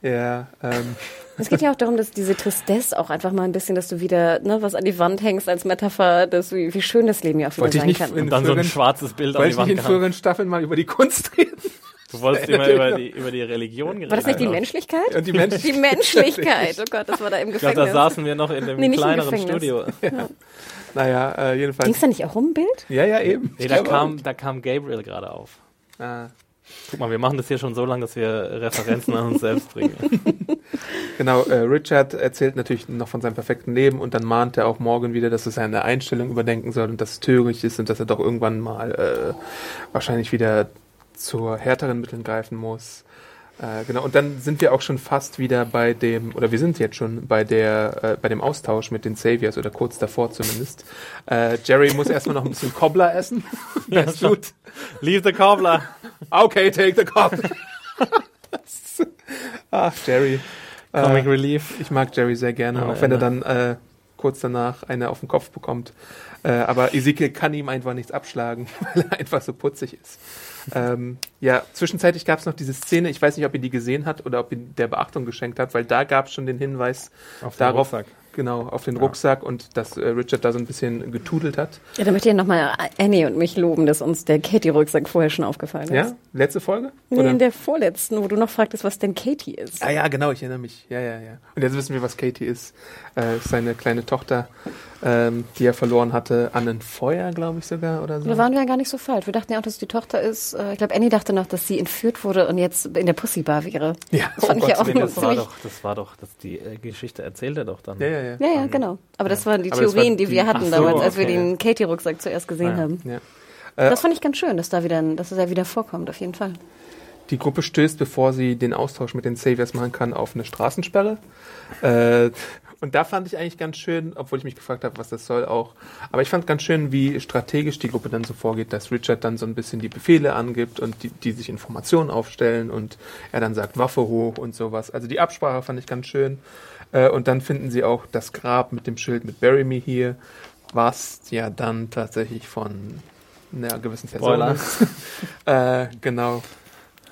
Ja, ähm, Es geht ja auch darum, dass diese Tristesse auch einfach mal ein bisschen, dass du wieder ne, was an die Wand hängst als Metapher, dass, wie, wie schön das Leben ja auch wieder Wollte ich sein nicht kann. in- Und dann so ein früheren- schwarzes Bild an die ich nicht Wand in früheren Staffeln mal über die Kunst reden. Du wolltest immer über die, über die Religion reden. War das nicht die. Menschlichkeit? Und die Mensch- Die Menschlichkeit. Oh Gott, das war da im Ich glaube, Gefängnis. da saßen wir noch in dem Nee, kleineren Gefängnis. Studio. Naja, äh, Ging jedenfalls. es da nicht auch um ein Bild? Ja, ja, eben. Nee, da kam, da kam Gabriel gerade auf. Ah, Guck mal, wir machen das hier schon so lange, dass wir Referenzen an uns selbst bringen. genau, äh, Richard erzählt natürlich noch von seinem perfekten Leben und dann mahnt er auch morgen wieder, dass er seine Einstellung überdenken soll und dass es töricht ist und dass er doch irgendwann mal äh, wahrscheinlich wieder zu härteren Mitteln greifen muss. Äh, genau, und dann sind wir auch schon fast wieder bei dem, oder wir sind jetzt schon bei der, äh, bei dem Austausch mit den Saviors oder kurz davor zumindest. Äh, Jerry muss erstmal noch ein bisschen Cobbler essen. Das ist gut. Leave the cobbler. Okay, take the Cobbler. Ach, Jerry. Comic Äh, Relief. ich mag Jerry sehr gerne, Am auch wenn er Ende. dann äh, kurz danach eine auf den Kopf bekommt. Äh, aber Ezekiel kann ihm einfach nichts abschlagen, weil er einfach so putzig ist. Ähm, ja, zwischenzeitlich gab es noch diese Szene, ich weiß nicht, ob ihr die gesehen hat oder ob ihr der Beachtung geschenkt habt, weil da gab es schon den Hinweis darauf, Rucksack. Genau, auf den Rucksack und dass äh, Richard da so ein bisschen getudelt hat. Ja, da möchte ich nochmal Annie und mich loben, dass uns der Katie-Rucksack vorher schon aufgefallen ist. Ja, letzte Folge? Nee, in der vorletzten, wo du noch fragtest, was denn Katie ist. Ah ja, genau, ich erinnere mich. Ja, ja, ja. Und jetzt wissen wir, was Katie ist. Äh, ist seine kleine Tochter, ähm, die er verloren hatte an ein Feuer, glaube ich sogar, oder so. Da waren wir ja gar nicht so falsch. Wir dachten ja auch, dass es die Tochter ist. Äh, Ich glaube, Annie dachte noch, dass sie entführt wurde und jetzt in der Pussybar wäre. ja, Das fand ich ja auch Nee, das war doch, das war doch, das die äh, Geschichte erzählt er doch dann. Ja, ja, ja. Ja, ja, genau. Aber das waren die Aber das Theorien, die, die- wir hatten so, damals, als wir okay. den Katie-Rucksack zuerst gesehen haben. ja. Das fand ich ganz schön, dass da wieder, dass er wieder vorkommt, auf jeden Fall. Die Gruppe stößt, bevor sie den Austausch mit den Saviors machen kann, auf eine Straßensperre. Äh, und da fand ich eigentlich ganz schön, obwohl ich mich gefragt habe, was das soll auch. Aber ich fand ganz schön, wie strategisch die Gruppe dann so vorgeht, dass Richard dann so ein bisschen die Befehle angibt und die, die sich Informationen aufstellen und er dann sagt Waffe hoch und sowas. Also die Absprache fand ich ganz schön. Äh, und dann finden sie auch das Grab mit dem Schild mit Bury Me Here, was ja dann tatsächlich von einer gewissen Person ist. äh, genau.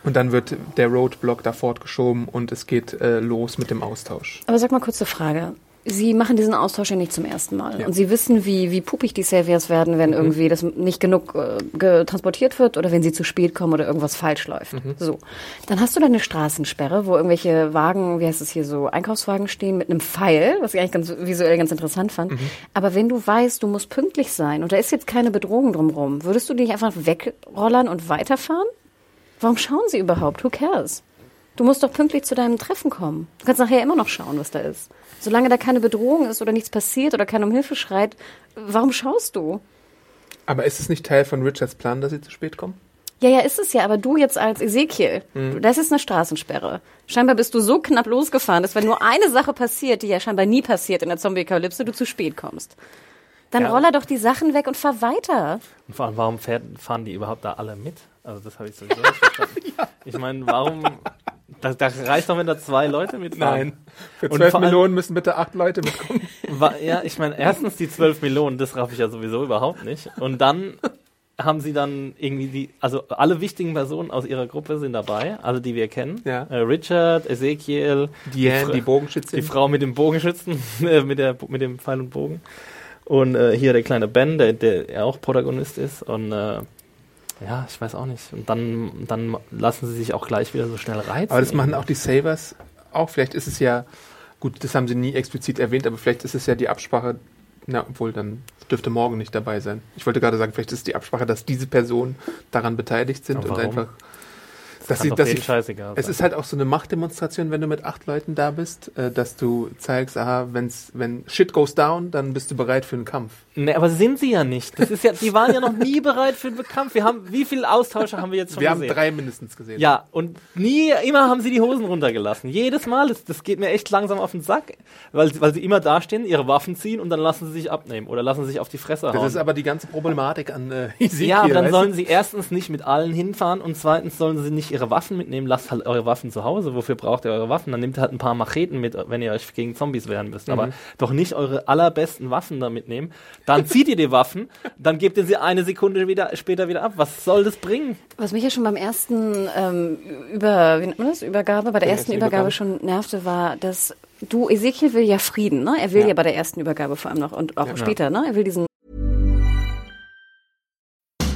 Und dann wird der Roadblock da fortgeschoben und es geht äh, los mit dem Austausch. Aber sag mal kurze Frage. Sie machen diesen Austausch ja nicht zum ersten Mal. Ja. Mhm. Und Sie wissen, wie, wie puppig die Saviors werden, wenn irgendwie das nicht genug äh, getransportiert wird oder wenn sie zu spät kommen oder irgendwas falsch läuft. Mhm. So. Dann hast du da eine Straßensperre, wo irgendwelche Wagen, wie heißt es hier so, Einkaufswagen stehen mit einem Pfeil, was ich eigentlich ganz visuell ganz interessant fand. Mhm. Aber wenn du weißt, du musst pünktlich sein und da ist jetzt keine Bedrohung drumherum, würdest du dich einfach wegrollern und weiterfahren? Warum schauen sie überhaupt? Who cares? Du musst doch pünktlich zu deinem Treffen kommen. Du kannst nachher immer noch schauen, was da ist. Solange da keine Bedrohung ist oder nichts passiert oder keiner um Hilfe schreit, warum schaust du? Aber ist es nicht Teil von Richards Plan, dass sie zu spät kommen? Ja, ja, ist es ja, aber du jetzt als Ezekiel, du- das ist eine Straßensperre. Scheinbar bist du so knapp losgefahren, dass wenn nur eine Sache passiert, die ja scheinbar nie passiert in der Zombie-Kalypse, du zu spät kommst. Dann Ja. roller doch die Sachen weg und fahr weiter. Und vor allem, warum fährt, fahren die überhaupt da alle mit? Also das habe ich sowieso nicht verstanden. Ich meine, warum... Da, da reicht doch, wenn da zwei Leute mitfahren. Für Und 12 vor allem- Millionen müssen bitte acht Leute mitkommen. Ja, ich meine, erstens die 12 Millionen, das raff ich ja sowieso überhaupt nicht. Und dann haben sie dann irgendwie die, also alle wichtigen Personen aus ihrer Gruppe sind dabei, alle die wir kennen. Ja. Äh, Richard, Ezekiel, Diane, Fra- die Bogenschützin. die Frau mit dem Bogenschützen, äh, mit, der, mit dem Pfeil und Bogen. Und äh, hier der kleine Ben, der, der auch Protagonist ist. Und äh, ja, ich weiß auch nicht. Und dann, dann lassen sie sich auch gleich wieder so schnell reizen. Aber das machen auch die Savers auch. Vielleicht ist es ja, gut, das haben sie nie explizit erwähnt, aber vielleicht ist es ja die Absprache, na, obwohl dann dürfte morgen nicht dabei sein. Ich wollte gerade sagen, vielleicht ist es die Absprache, dass diese Personen daran beteiligt sind und einfach. Dass Kann sie, dass sie, scheißegal es sein. ist halt auch so eine Machtdemonstration, wenn du mit acht Leuten da bist, äh, dass du zeigst, aha, wenn's, wenn shit goes down, dann bist du bereit für einen Kampf. Nee, aber sind sie ja nicht. Das ist ja, die waren ja noch nie bereit für den Kampf. Wir haben, wie viele Austausche haben wir jetzt schon Wir haben gesehen? drei mindestens gesehen. Ja, und nie, immer haben sie die Hosen runtergelassen. Jedes Mal, das, das geht mir echt langsam auf den Sack, weil, sie- weil sie immer dastehen, ihre Waffen ziehen und dann lassen sie sich abnehmen oder lassen sich auf die Fresse Das hauen. ist aber die ganze Problematik an äh, Ezekiel. ja, aber dann sollen sie erstens nicht mit allen hinfahren und zweitens sollen sie nicht ihre Waffen mitnehmen. Lasst halt eure Waffen zu Hause. Wofür braucht ihr eure Waffen? Dann nehmt halt ein paar Macheten mit, wenn ihr euch gegen Zombies wehren müsst. Aber Mhm. doch nicht eure allerbesten Waffen da mitnehmen. Dann zieht ihr die Waffen, dann gebt ihr sie eine Sekunde wieder, später wieder ab. Was soll das bringen? Was mich ja schon beim ersten ähm, über, wie nennt man das? Übergabe, bei der ersten Übergabe Übergabe. schon nervte, war, dass du, Ezekiel will ja Frieden, ne? Er will ja, Ja. bei der ersten Übergabe vor allem noch und auch Ja. später, ne? Er will diesen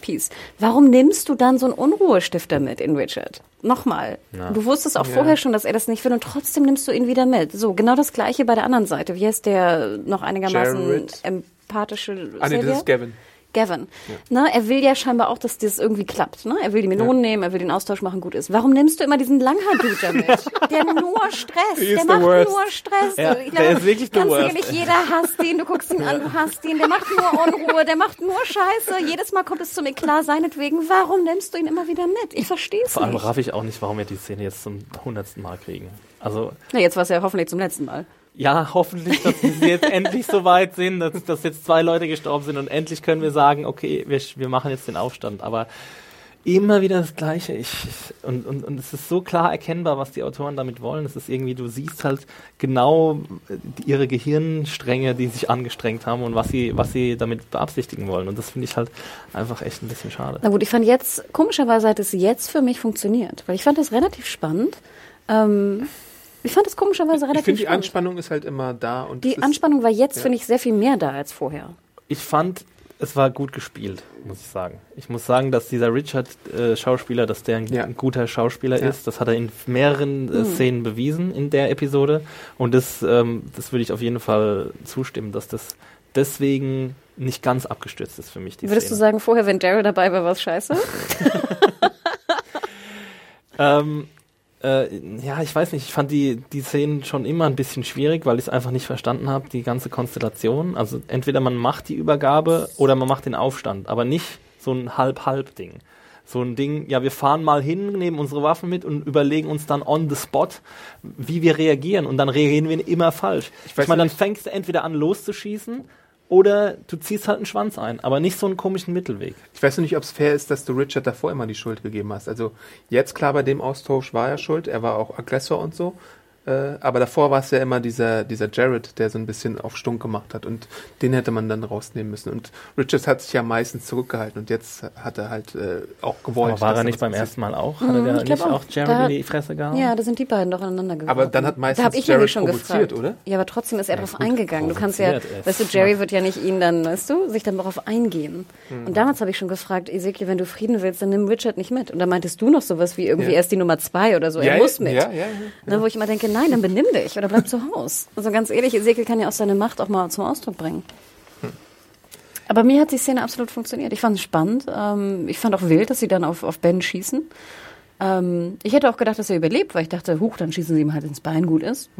Peace. Warum nimmst du dann so einen Unruhestifter mit in Richard? Nochmal. Du wusstest auch vorher schon, dass er das nicht will und trotzdem nimmst du ihn wieder mit. So, genau das gleiche bei der anderen Seite. Wie heißt der noch einigermaßen Jared. empathische Ah, nee, das ist Gavin. Gavin. Ne, er will ja scheinbar auch, dass das irgendwie klappt. Ne? Er will die Melonen nehmen, er will den Austausch machen, gut ist. Warum nimmst du immer diesen Langhaar-Dude damit? Der nur Stress. Der macht worst. nur Stress. Ja, ich der ist wirklich ganz worst. ehrlich, jeder hasst ihn. Du guckst ihn an, du hasst ihn. Der macht nur Unruhe, der macht nur Scheiße. Jedes Mal kommt es zum Eklat seinetwegen. Warum nimmst du ihn immer wieder mit? Ich verstehe es Vor allem nicht. raff ich auch nicht, warum wir die Szene jetzt zum hundertsten Mal kriegen. Also, Na, jetzt war es ja hoffentlich zum letzten Mal. Ja, hoffentlich, dass sie jetzt endlich so weit sind, dass, dass jetzt zwei Leute gestorben sind und endlich können wir sagen, okay, wir, wir machen jetzt den Aufstand. Aber immer wieder das Gleiche. Ich, und, und, und es ist so klar erkennbar, was die Autoren damit wollen. Es ist irgendwie, du siehst halt genau äh, ihre Gehirnstränge, die sich angestrengt haben und was sie, was sie damit beabsichtigen wollen. Und das finde ich halt einfach echt ein bisschen schade. Na gut, ich fand jetzt, komischerweise hat es jetzt für mich funktioniert, weil ich fand das relativ spannend. Ähm, ich fand es komischerweise relativ Ich finde, die spannend. Anspannung ist halt immer da. Und Die Anspannung war jetzt, ja. finde ich, sehr viel mehr da als vorher. Ich fand, es war gut gespielt, muss ich sagen. Ich muss sagen, dass dieser Richard-Schauspieler, dass der ein, Ja. guter Schauspieler Ja. ist. Das hat er in mehreren äh, Szenen bewiesen in der Episode. Und das, ähm, das würde ich auf jeden Fall zustimmen, dass das deswegen nicht ganz abgestürzt ist für mich. Die Würdest Szene. du sagen, vorher, wenn Daryl dabei war, war es scheiße? Ähm, äh, ja, ich weiß nicht, ich fand die, die Szenen schon immer ein bisschen schwierig, weil ich es einfach nicht verstanden habe, die ganze Konstellation. Also entweder man macht die Übergabe oder man macht den Aufstand, aber nicht so ein Halb-Halb-Ding. So ein Ding, ja, wir fahren mal hin, nehmen unsere Waffen mit und überlegen uns dann on the spot, wie wir reagieren. Und dann reagieren wir immer falsch. Ich, weiß meine, dann fängst du entweder an loszuschießen oder du ziehst halt einen Schwanz ein, aber nicht so einen komischen Mittelweg. Ich weiß nur nicht, ob es fair ist, dass du Richard davor immer die Schuld gegeben hast. Also jetzt klar, bei dem Austausch war er schuld, er war auch Aggressor und so. Äh, aber davor war es ja immer dieser, dieser Jared, der so ein bisschen auf Stunk gemacht hat und den hätte man dann rausnehmen müssen. Und Richard hat sich ja meistens zurückgehalten und jetzt hat er halt äh, auch gewollt. Aber war er nicht beim passiert. ersten Mal auch? Hat er Mhm, der nicht auch. auch Jared Da- in die Fresse gehauen? Ja, da sind die beiden doch aneinander geworfen. Aber dann hat meistens da ich Jared schon provoziert, gefragt. oder? Ja, aber trotzdem ist er darauf gut, eingegangen. Du kannst ja, weißt du, Jerry wird ja nicht ihn dann, weißt du, sich dann darauf eingehen. Mhm. Und damals habe ich schon gefragt, Ezekiel, wenn du Frieden willst, dann nimm Richard nicht mit. Und da meintest du noch sowas wie irgendwie Ja. er ist die Nummer zwei oder so, Ja, er muss ja, mit. ja, ja, ja. Ne, wo ich immer denke, nein, dann benimm dich oder bleib zu Hause. Also ganz ehrlich, Ezekiel kann ja auch seine Macht auch mal zum Ausdruck bringen. Aber mir hat die Szene absolut funktioniert. Ich fand es spannend. Ähm, ich fand auch wild, dass sie dann auf, auf Ben schießen. Ähm, ich hätte auch gedacht, dass er überlebt, weil ich dachte, huch, dann schießen sie ihm halt ins Bein, gut ist.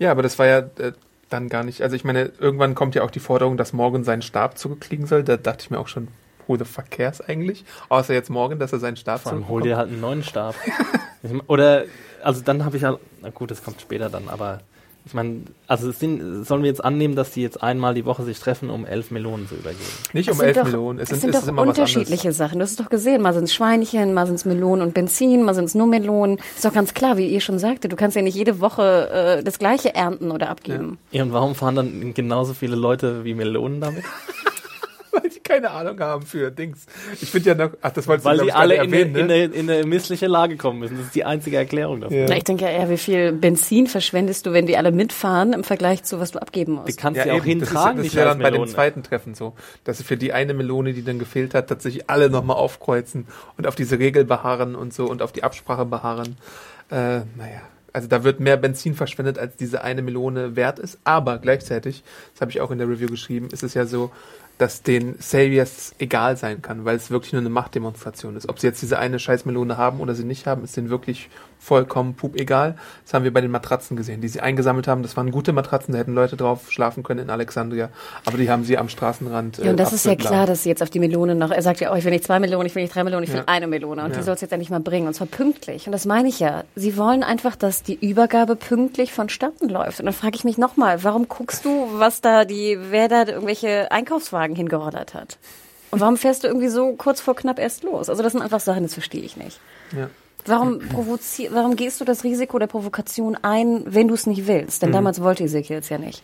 Ja, aber das war ja äh, dann gar nicht. Also ich meine, irgendwann kommt ja auch die Forderung, dass Morgan seinen Stab zurückkriegen soll. Da dachte ich mir auch schon, who the fuck cares eigentlich? Außer jetzt Morgan, dass er seinen Stab Vor allem hol dir halt einen neuen Stab. Oder, also dann habe ich ja, na gut, das kommt später dann, aber ich meine, also es sind, sollen wir jetzt annehmen, dass die jetzt einmal die Woche sich treffen, um elf Melonen zu übergeben? Nicht Es um 11 doch- Millionen. Es Es sind, sind doch unterschiedliche Sachen. Du hast es doch gesehen. Mal sind es Schweinchen, mal sind es Melonen und Benzin, mal sind es nur Melonen. Ist doch ganz klar, wie ihr schon sagte, du kannst ja nicht jede Woche äh, das gleiche ernten oder abgeben. Ja, und warum fahren dann genauso viele Leute wie Melonen damit? Weil die keine Ahnung haben für Dings. Ich finde ja noch, ach, das wolltest Weil du die ich, alle in, erwähnen, eine, ne? in, eine, in eine missliche Lage kommen müssen. Das ist die einzige Erklärung dafür. Ja. Na, ich denke ja eher, wie viel Benzin verschwendest du, wenn die alle mitfahren im Vergleich zu, was du abgeben Die musst. kannst du ja auch eben. das ist, ja- hintragen, das die ist ja dann bei dem zweiten Treffen so, dass sie für die eine Melone, die dann gefehlt hat, tatsächlich alle nochmal aufkreuzen und auf diese Regel beharren und so und auf die Absprache beharren. Äh, naja, also da wird mehr Benzin verschwendet, als diese eine Melone wert ist, aber gleichzeitig, das habe ich auch in der Review geschrieben, ist es ja so, dass den Saviors egal sein kann, weil es wirklich nur eine Machtdemonstration ist. Ob sie jetzt diese eine Scheißmelone haben oder sie nicht haben, ist denen wirklich vollkommen pup egal. Das haben wir bei den Matratzen gesehen, die sie eingesammelt haben. Das waren gute Matratzen, da hätten Leute drauf schlafen können in Alexandria, aber die haben sie am Straßenrand. Ja, und das ist ja klar, dass sie jetzt auf die Melone noch, er sagt ja, oh, ich will nicht zwei Melonen, ich will nicht drei Melonen, ich will Ja. eine Melone. Und Ja. die soll es jetzt endlich mal bringen. Und zwar pünktlich. Und das meine ich ja. Sie wollen einfach, dass die Übergabe pünktlich vonstatten läuft. Und dann frage ich mich nochmal, warum guckst du, was da die, wer da irgendwelche Einkaufswagen hingerollert hat? Und warum fährst du irgendwie so kurz vor knapp erst los? Also das sind einfach Sachen, das verstehe ich nicht. Ja. Warum, warum gehst du das Risiko der Provokation ein, wenn du es nicht willst? Mhm. Denn damals wollte Ezekiel es ja nicht.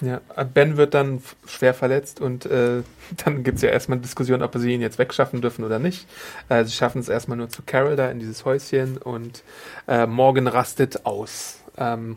Ja, Ben wird dann schwer verletzt und äh, dann gibt's ja erstmal eine Diskussion, ob sie ihn jetzt wegschaffen dürfen oder nicht. Äh, sie schaffen es erstmal nur zu Carol da in dieses Häuschen und äh, Morgan rastet aus. Ähm,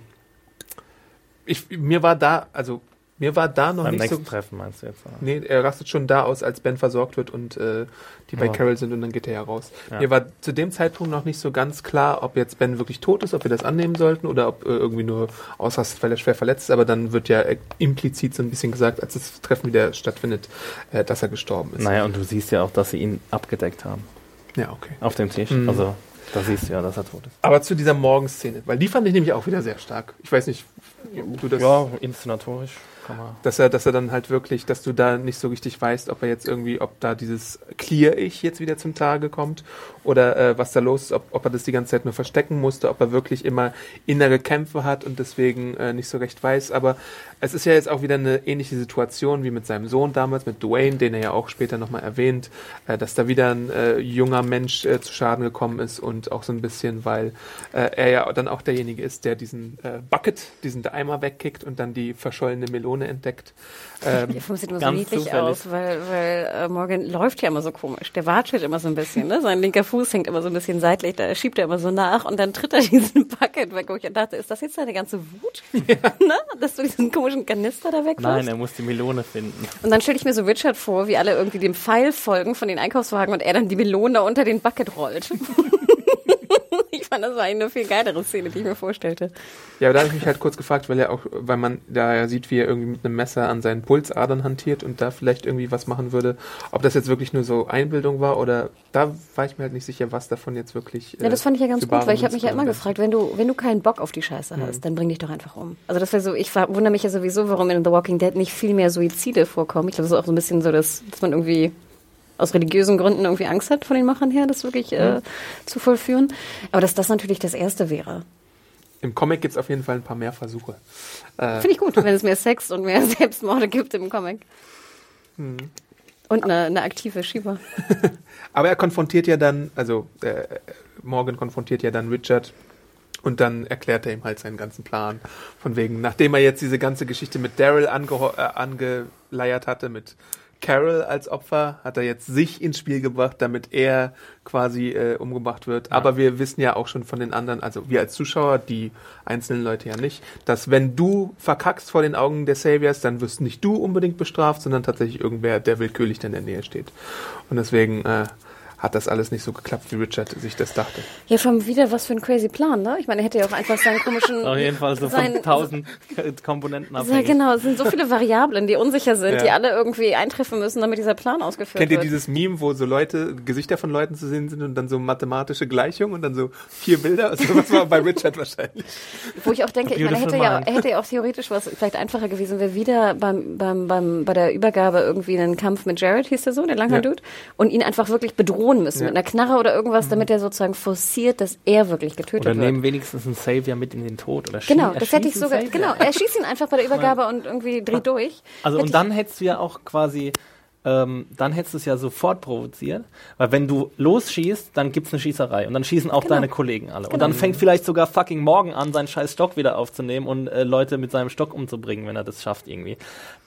ich, mir war da, also Mir war da noch Beim nicht so. nächsten Treffen meinst du jetzt? oder? Nee, er rastet schon da aus, als Ben versorgt wird und äh, die bei Ja. Carol sind und dann geht er ja raus. Ja. Mir war zu dem Zeitpunkt noch nicht so ganz klar, ob jetzt Ben wirklich tot ist, ob wir das annehmen sollten oder ob äh, irgendwie nur ausrastet, weil er schwer verletzt ist. Aber dann wird ja äh, implizit so ein bisschen gesagt, als das Treffen wieder stattfindet, äh, dass er gestorben ist. Naja, und du siehst ja auch, dass sie ihn abgedeckt haben. Ja, okay. Auf dem Tisch. Mhm. Also, da siehst du ja, dass er tot ist. Aber zu dieser Morgenszene, weil die fand ich nämlich auch wieder sehr stark. Ich weiß nicht, ob du das. ja, inszenatorisch. Dass er, dass er dann halt wirklich, dass du da nicht so richtig weißt, ob er jetzt irgendwie, ob da dieses Clear-Ich jetzt wieder zum Tage kommt oder äh, was da los ist, ob, ob er das die ganze Zeit nur verstecken musste, ob er wirklich immer innere Kämpfe hat und deswegen äh, nicht so recht weiß. Aber es ist ja jetzt auch wieder eine ähnliche Situation wie mit seinem Sohn damals, mit Dwayne, den er ja auch später nochmal erwähnt, äh, dass da wieder ein äh, junger Mensch äh, zu Schaden gekommen ist und auch so ein bisschen, weil äh, er ja dann auch derjenige ist, der diesen äh, Bucket, diesen Eimer wegkickt und dann die verschollene Melone entdeckt. Ähm, Der Film sieht immer so Ganz niedlich zufällig. aus, weil, weil äh, Morgan läuft ja immer so komisch. Der watschelt immer so ein bisschen, ne? Sein linker Fuß hängt immer so ein bisschen seitlich, da schiebt er immer so nach und dann tritt er diesen Bucket weg. Wo ich dachte, ist das jetzt deine ganze Wut? ne? Dass du diesen komischen Kanister da wegwirfst? Nein, er muss die Melone finden. Und dann stelle ich mir so Richard vor, wie alle irgendwie dem Pfeil folgen von den Einkaufswagen und er dann die Melone unter den Bucket rollt. fand, das war eine viel geilere Szene, die ich mir vorstellte. Ja, aber da habe ich mich halt kurz gefragt, weil er auch, weil man da ja sieht, wie er irgendwie mit einem Messer an seinen Pulsadern hantiert und da vielleicht irgendwie was machen würde, ob das jetzt wirklich nur so Einbildung war oder da war ich mir halt nicht sicher, was davon jetzt wirklich. Ja, das fand ich ja ganz gut, weil ich habe mich ja immer gefragt, wenn du, wenn du keinen Bock auf die Scheiße hast, dann bring dich doch einfach um. Also das wäre so, ich wundere mich ja sowieso, warum in The Walking Dead nicht viel mehr Suizide vorkommen. Ich glaube, das ist auch so ein bisschen so, dass, dass man irgendwie aus religiösen Gründen irgendwie Angst hat von den Machern her, das wirklich äh, zu vollführen. Aber dass das natürlich das Erste wäre. Im Comic gibt's auf jeden Fall ein paar mehr Versuche. Äh, Finde ich gut, wenn es mehr Sex und mehr Selbstmorde gibt im Comic. Hm. Und eine, eine aktive Schieber. Aber er konfrontiert ja dann, also äh, Morgan konfrontiert ja dann Richard und dann erklärt er ihm halt seinen ganzen Plan. Von wegen, nachdem er jetzt diese ganze Geschichte mit Daryl äh, angeleiert hatte, mit Carol als Opfer, hat er jetzt sich ins Spiel gebracht, damit er quasi äh, umgebracht wird. Aber wir wissen ja auch schon von den anderen, also wir als Zuschauer, die einzelnen Leute ja nicht, dass wenn du verkackst vor den Augen der Saviors, dann wirst nicht du unbedingt bestraft, sondern tatsächlich irgendwer, der willkürlich in der Nähe steht. Und deswegen äh, hat das alles nicht so geklappt, wie Richard sich das dachte. Ja, schon wieder was für ein crazy Plan, ne? Ich meine, er hätte ja auch einfach seinen komischen... Auf jeden Fall so sein- von tausend Komponenten Ja, abhängig. genau, es sind so viele Variablen, die unsicher sind, Ja. die alle irgendwie eintreffen müssen, damit dieser Plan ausgeführt Kennt ihr wird. dieses Meme, wo so Leute, Gesichter von Leuten zu sehen sind und dann so mathematische Gleichungen und dann so vier Bilder? Also was war bei Richard wahrscheinlich? Wo ich auch denke, ich meine, er hätte, ja, er hätte ja auch theoretisch was vielleicht einfacher gewesen, wäre wieder beim, beim, beim, bei der Übergabe irgendwie einen Kampf mit Jared, hieß der so, der lange Ja. Dude, und ihn einfach wirklich bedrohen müssen Ja. mit einer Knarre oder irgendwas, damit er sozusagen forciert, dass er wirklich getötet Oder wird. nehmen wenigstens einen Savior mit in den Tod. Oder Genau, das hätte ich sogar, Savior. genau, er schießt ihn einfach bei der Übergabe und irgendwie dreht durch. Also Hätte und dann hättest du ja auch quasi, ähm, dann hättest du es ja sofort provoziert, weil wenn du losschießt, dann gibt's eine Schießerei und dann schießen auch Genau. deine Kollegen alle. Und Genau. dann fängt vielleicht sogar fucking Morgan an, seinen scheiß Stock wieder aufzunehmen und äh, Leute mit seinem Stock umzubringen, wenn er das schafft irgendwie.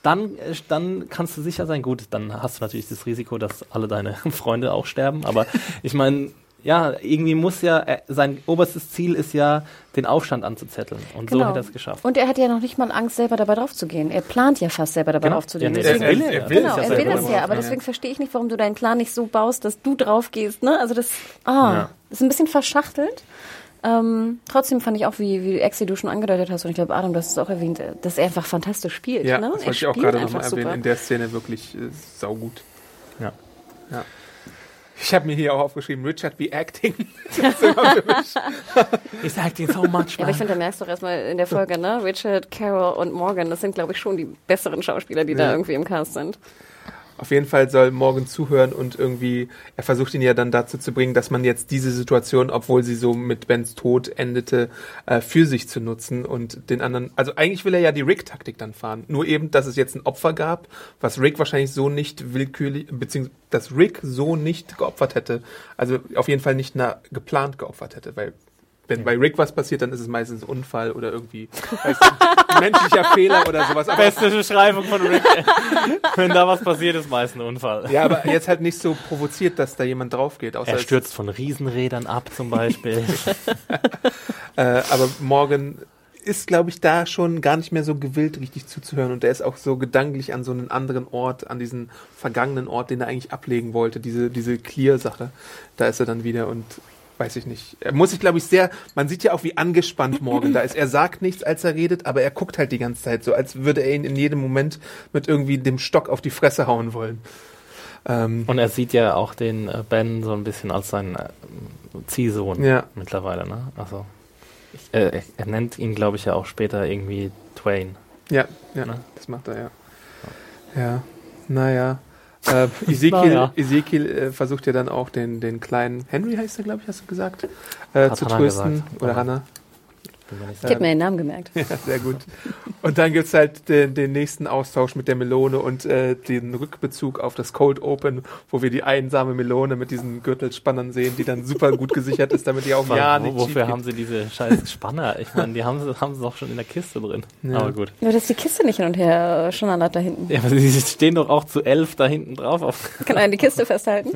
Dann, äh, dann kannst du sicher sein, gut, dann hast du natürlich das Risiko, dass alle deine Freunde auch sterben, aber ich meine, ja, irgendwie muss ja, äh, sein oberstes Ziel ist ja, den Aufstand anzuzetteln. Und so Genau. hätte er es geschafft. Und er hat ja noch nicht mal Angst, selber dabei drauf zu gehen. Er plant ja fast selber dabei Genau. drauf zu gehen. Ja, nee, Deswegen- er will- er will genau, es ja er will drauf ja, aber deswegen verstehe ich nicht, warum du deinen Plan nicht so baust, dass du drauf gehst. Ne? Also das, ah, Ja. das ist ein bisschen verschachtelt. Ähm, trotzdem fand ich auch, wie, wie Exi du schon angedeutet hast, und ich glaube, Adam, du hast es auch erwähnt, äh, dass er einfach fantastisch spielt. Ja, ne? das er wollte ich auch spielt gerade einfach nochmal erwähnen. In der Szene wirklich äh, saugut. Ja. Ja. Ich habe mir hier auch aufgeschrieben, Richard wie Acting. He's acting so much, Ja, aber ich finde, da merkst du doch erstmal in der Folge, ne? Richard, Carol und Morgan, das sind, glaube ich, schon die besseren Schauspieler, die da Ja. irgendwie im Cast sind. Auf jeden Fall soll Morgan zuhören und irgendwie, er versucht ihn ja dann dazu zu bringen, dass man jetzt diese Situation, obwohl sie so mit Bens Tod endete, äh, für sich zu nutzen und den anderen, also eigentlich will er ja die Rick-Taktik dann fahren. Nur eben, dass es jetzt ein Opfer gab, was Rick wahrscheinlich so nicht willkürlich, beziehungsweise, dass Rick so nicht geopfert hätte. Also auf jeden Fall nicht na, geplant geopfert hätte, weil wenn bei Rick was passiert, dann ist es meistens ein Unfall oder irgendwie weißt du, menschlicher Fehler oder sowas. Aber Beste Beschreibung von Rick. Wenn da was passiert, ist meist ein Unfall. Ja, aber jetzt halt nicht so provoziert, dass da jemand drauf geht. Er stürzt von Riesenrädern ab zum Beispiel. äh, aber Morgan ist, glaube ich, da schon gar nicht mehr so gewillt, richtig zuzuhören. Und er ist auch so gedanklich an so einen anderen Ort, an diesen vergangenen Ort, den er eigentlich ablegen wollte, diese, diese Clear-Sache. Da ist er dann wieder und weiß ich nicht. Er muss sich, glaube ich, sehr, man sieht ja auch, wie angespannt Morgan da ist. Er sagt nichts, als er redet, aber er guckt halt die ganze Zeit so, als würde er ihn in jedem Moment mit irgendwie dem Stock auf die Fresse hauen wollen. Ähm, Und er sieht ja auch den äh, Ben so ein bisschen als seinen äh, Ziehsohn Ja. mittlerweile, ne? Also äh, er, er nennt ihn, glaube ich, ja auch später irgendwie Twain. ja, ja, Ne? das macht er, ja. Ja, naja. Äh, Ezekiel, Naja. Ezekiel äh, versucht ja dann auch den, den kleinen Henry heißt er, glaube ich, hast du gesagt, äh, zu trösten. gesagt. Oder Ja. Hannah. Ich habe mir den Namen gemerkt. Ja, sehr gut. Und dann gibt's halt den, den nächsten Austausch mit der Melone und äh, den Rückbezug auf das Cold Open, wo wir die einsame Melone mit diesen Gürtelspannern sehen, die dann super gut gesichert ist, damit die auch Wa- ja nicht Wofür haben sie diese scheiß Spanner? Ich meine, die haben sie, haben sie doch schon in der Kiste drin. Ja. Aber gut. Nur, dass die Kiste nicht hin und her äh, schon an da hinten. Ja, aber sie stehen doch auch zu elf da hinten drauf. Auf, Kann einer die Kiste festhalten?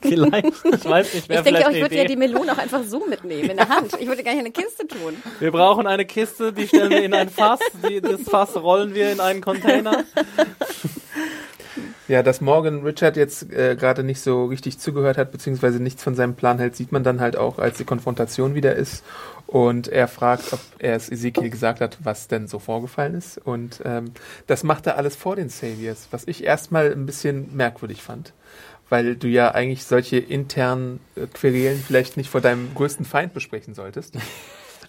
vielleicht. Ich weiß nicht, wer Ich denke auch, ich würde ja die Melone auch einfach so mitnehmen in der Hand. Ich würde gar nicht eine Kiste tun. Wir brauchen eine Kiste, die stellen wir in ein Fass. Die, das Fass rollen wir in einen Container. Ja, dass Morgan Richard jetzt äh, gerade nicht so richtig zugehört hat, beziehungsweise nichts von seinem Plan hält, sieht man dann halt auch, als die Konfrontation wieder ist. Und er fragt, ob er es Ezekiel gesagt hat, was denn so vorgefallen ist. Und ähm, das macht er alles vor den Saviors, was ich erstmal ein bisschen merkwürdig fand. Weil du ja eigentlich solche internen äh, Querelen vielleicht nicht vor deinem größten Feind besprechen solltest.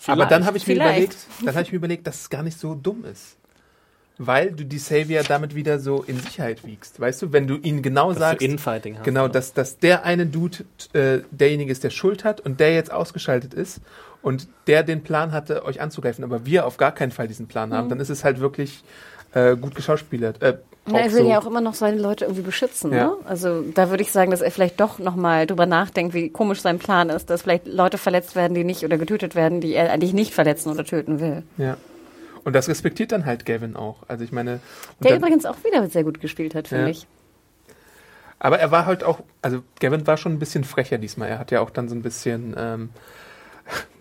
Aber dann habe ich mir Vielleicht. überlegt, dann habe ich mir überlegt, dass es gar nicht so dumm ist. Weil du die Savior damit wieder so in Sicherheit wiegst. Weißt du, wenn du ihnen genau Dass sagst, du Infighting hast. genau, dass, dass der eine Dude äh, derjenige ist, der Schuld hat und der jetzt ausgeschaltet ist und der den Plan hatte, euch anzugreifen, aber wir auf gar keinen Fall diesen Plan haben, dann ist es halt wirklich äh, gut geschauspielert. Äh, Na, er will so- ja auch immer noch seine Leute irgendwie beschützen. Ja. Ne? Also da würde ich sagen, dass er vielleicht doch nochmal drüber nachdenkt, wie komisch sein Plan ist, dass vielleicht Leute verletzt werden, die nicht oder getötet werden, die er eigentlich nicht verletzen oder töten will. ja. Und das respektiert dann halt Gavin auch. Also ich meine, Der übrigens auch wieder sehr gut gespielt hat, finde Ja. ich. aber er war halt auch, also Gavin war schon ein bisschen frecher diesmal. Er hat ja auch dann so ein bisschen, ähm,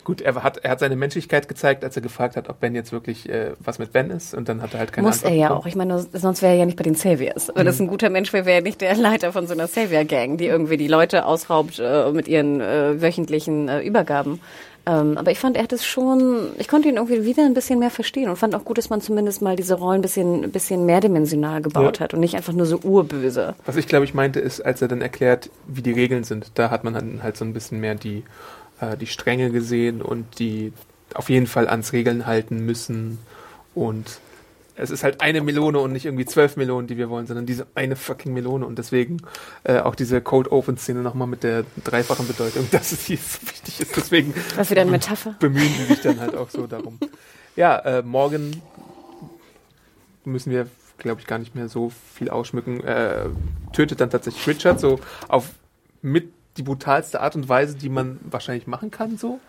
gut, er hat, er hat seine Menschlichkeit gezeigt, als er gefragt hat, ob Ben jetzt wirklich äh, was mit Ben ist und dann hat er halt keine Muss er Antwort ja bekommen. auch. Ich meine, sonst wäre er ja nicht bei den Saviors. Wenn Mhm. das ein guter Mensch wäre, wäre er nicht der Leiter von so einer Savior-Gang, die irgendwie die Leute ausraubt äh, mit ihren äh, wöchentlichen äh, Übergaben. Ähm, aber ich fand, er hat es schon, ich konnte ihn irgendwie wieder ein bisschen mehr verstehen und fand auch gut, dass man zumindest mal diese Rollen ein bisschen, ein bisschen mehrdimensional gebaut Ja. hat und nicht einfach nur so urböse. Was ich glaube ich meinte, ist, als er dann erklärt, wie die Regeln sind, da hat man dann halt so ein bisschen mehr die, äh, die Stränge gesehen und die auf jeden Fall ans Regeln halten müssen. Und es ist halt eine Melone und nicht irgendwie zwölf Melonen, die wir wollen, sondern diese eine fucking Melone. Und deswegen äh, auch diese Cold Open Szene nochmal mit der dreifachen Bedeutung, dass es hier so wichtig ist. Deswegen Was wieder eine Metapher. bemühen sie sich dann halt auch so darum. Ja, äh, morgen müssen wir, glaube ich, gar nicht mehr so viel ausschmücken. Äh, tötet dann tatsächlich Richard so auf mit die brutalsteArt und Weise, die man wahrscheinlich machen kann, so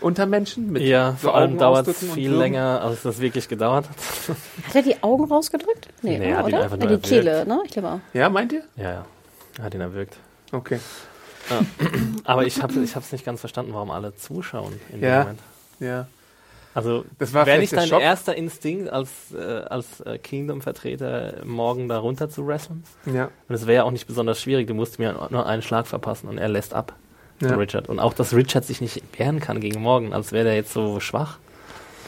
unter Menschen. Mit Ja, so vor allem dauert es viel länger, als das wirklich gedauert hat. Hat er die Augen rausgedrückt? Nee, Nee, er hat ihn oder? einfach Ja, nur die Kehle, ne? Ich glaube auch. Ja, meint ihr? Ja, ja. Er hat ihn erwürgt. Okay. Aber ich habe es nicht ganz verstanden, warum alle zuschauen in Ja. dem Moment. Ja. Also Das war wäre nicht dein Schock. erster Instinkt als, äh, als äh, Kingdom-Vertreter morgen da runter zu wrestlen? Ja. Und es wäre ja auch nicht besonders schwierig. Du musst mir nur einen Schlag verpassen und er lässt ab. Ja. Richard. Und auch, dass Richard sich nicht wehren kann gegen morgen, als wäre der jetzt so schwach.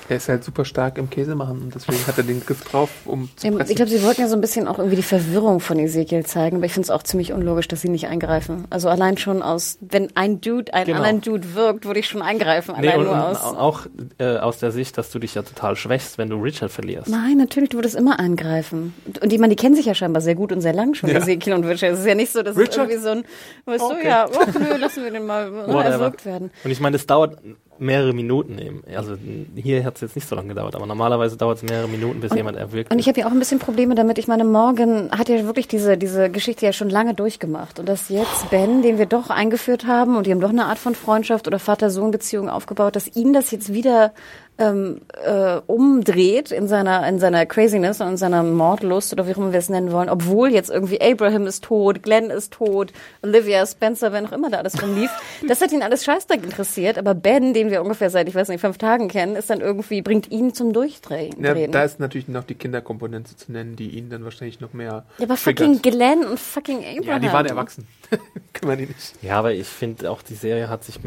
Er ist halt super stark im Käse machen und deswegen hat er den Griff drauf, um zu Ja, pressen. Ich glaube, sie wollten ja so ein bisschen auch irgendwie die Verwirrung von Ezekiel zeigen, aber ich finde es auch ziemlich unlogisch, dass sie nicht eingreifen. Also allein schon aus, wenn ein Dude einen Genau. anderen Dude wirkt, würde ich schon eingreifen. Nee, Allein und, nur und aus. auch äh, aus der Sicht, dass du dich ja total schwächst, wenn du Richard verlierst. Nein, natürlich, du würdest immer eingreifen. Und- die, man, die kennen sich ja scheinbar sehr gut und sehr lang schon, Ja. Ezekiel und Richard. Es ist ja nicht so, dass Richard? es irgendwie so ein, weißt Okay. du, ja, oh, nö, lassen wir den mal erwürgt werden. Und ich meine, das dauert mehrere Minuten eben. Also hier hat es jetzt nicht so lange gedauert, aber normalerweise dauert es mehrere Minuten, bis jemand erwürgt Und ich habe ja auch ein bisschen Probleme damit. Ich meine, Morgan hat ja wirklich diese, diese Geschichte ja schon lange durchgemacht. Und dass jetzt Ben, den wir doch eingeführt haben und die haben doch eine Art von Freundschaft oder Vater-Sohn-Beziehung aufgebaut, dass ihn das jetzt wieder ähm, äh, umdreht in seiner in seiner Craziness und in seiner Mordlust oder wie auch immer wir es nennen wollen, obwohl jetzt irgendwie Abraham ist tot, Glenn ist tot, Olivia Spencer, wer noch immer da alles rumlief. das hat ihn alles scheißdreck interessiert, aber Ben, den wir ungefähr seit, ich weiß nicht, fünf Tagen kennen, ist dann irgendwie, bringt ihn zum Durchdrehen. Ja, da ist natürlich noch die Kinderkomponente zu nennen, die ihn dann wahrscheinlich noch mehr. Ja, aber fucking Glenn und fucking Abraham. Ja, die waren erwachsen. Kann man die nicht. Ja, aber ich finde auch, die Serie hat sich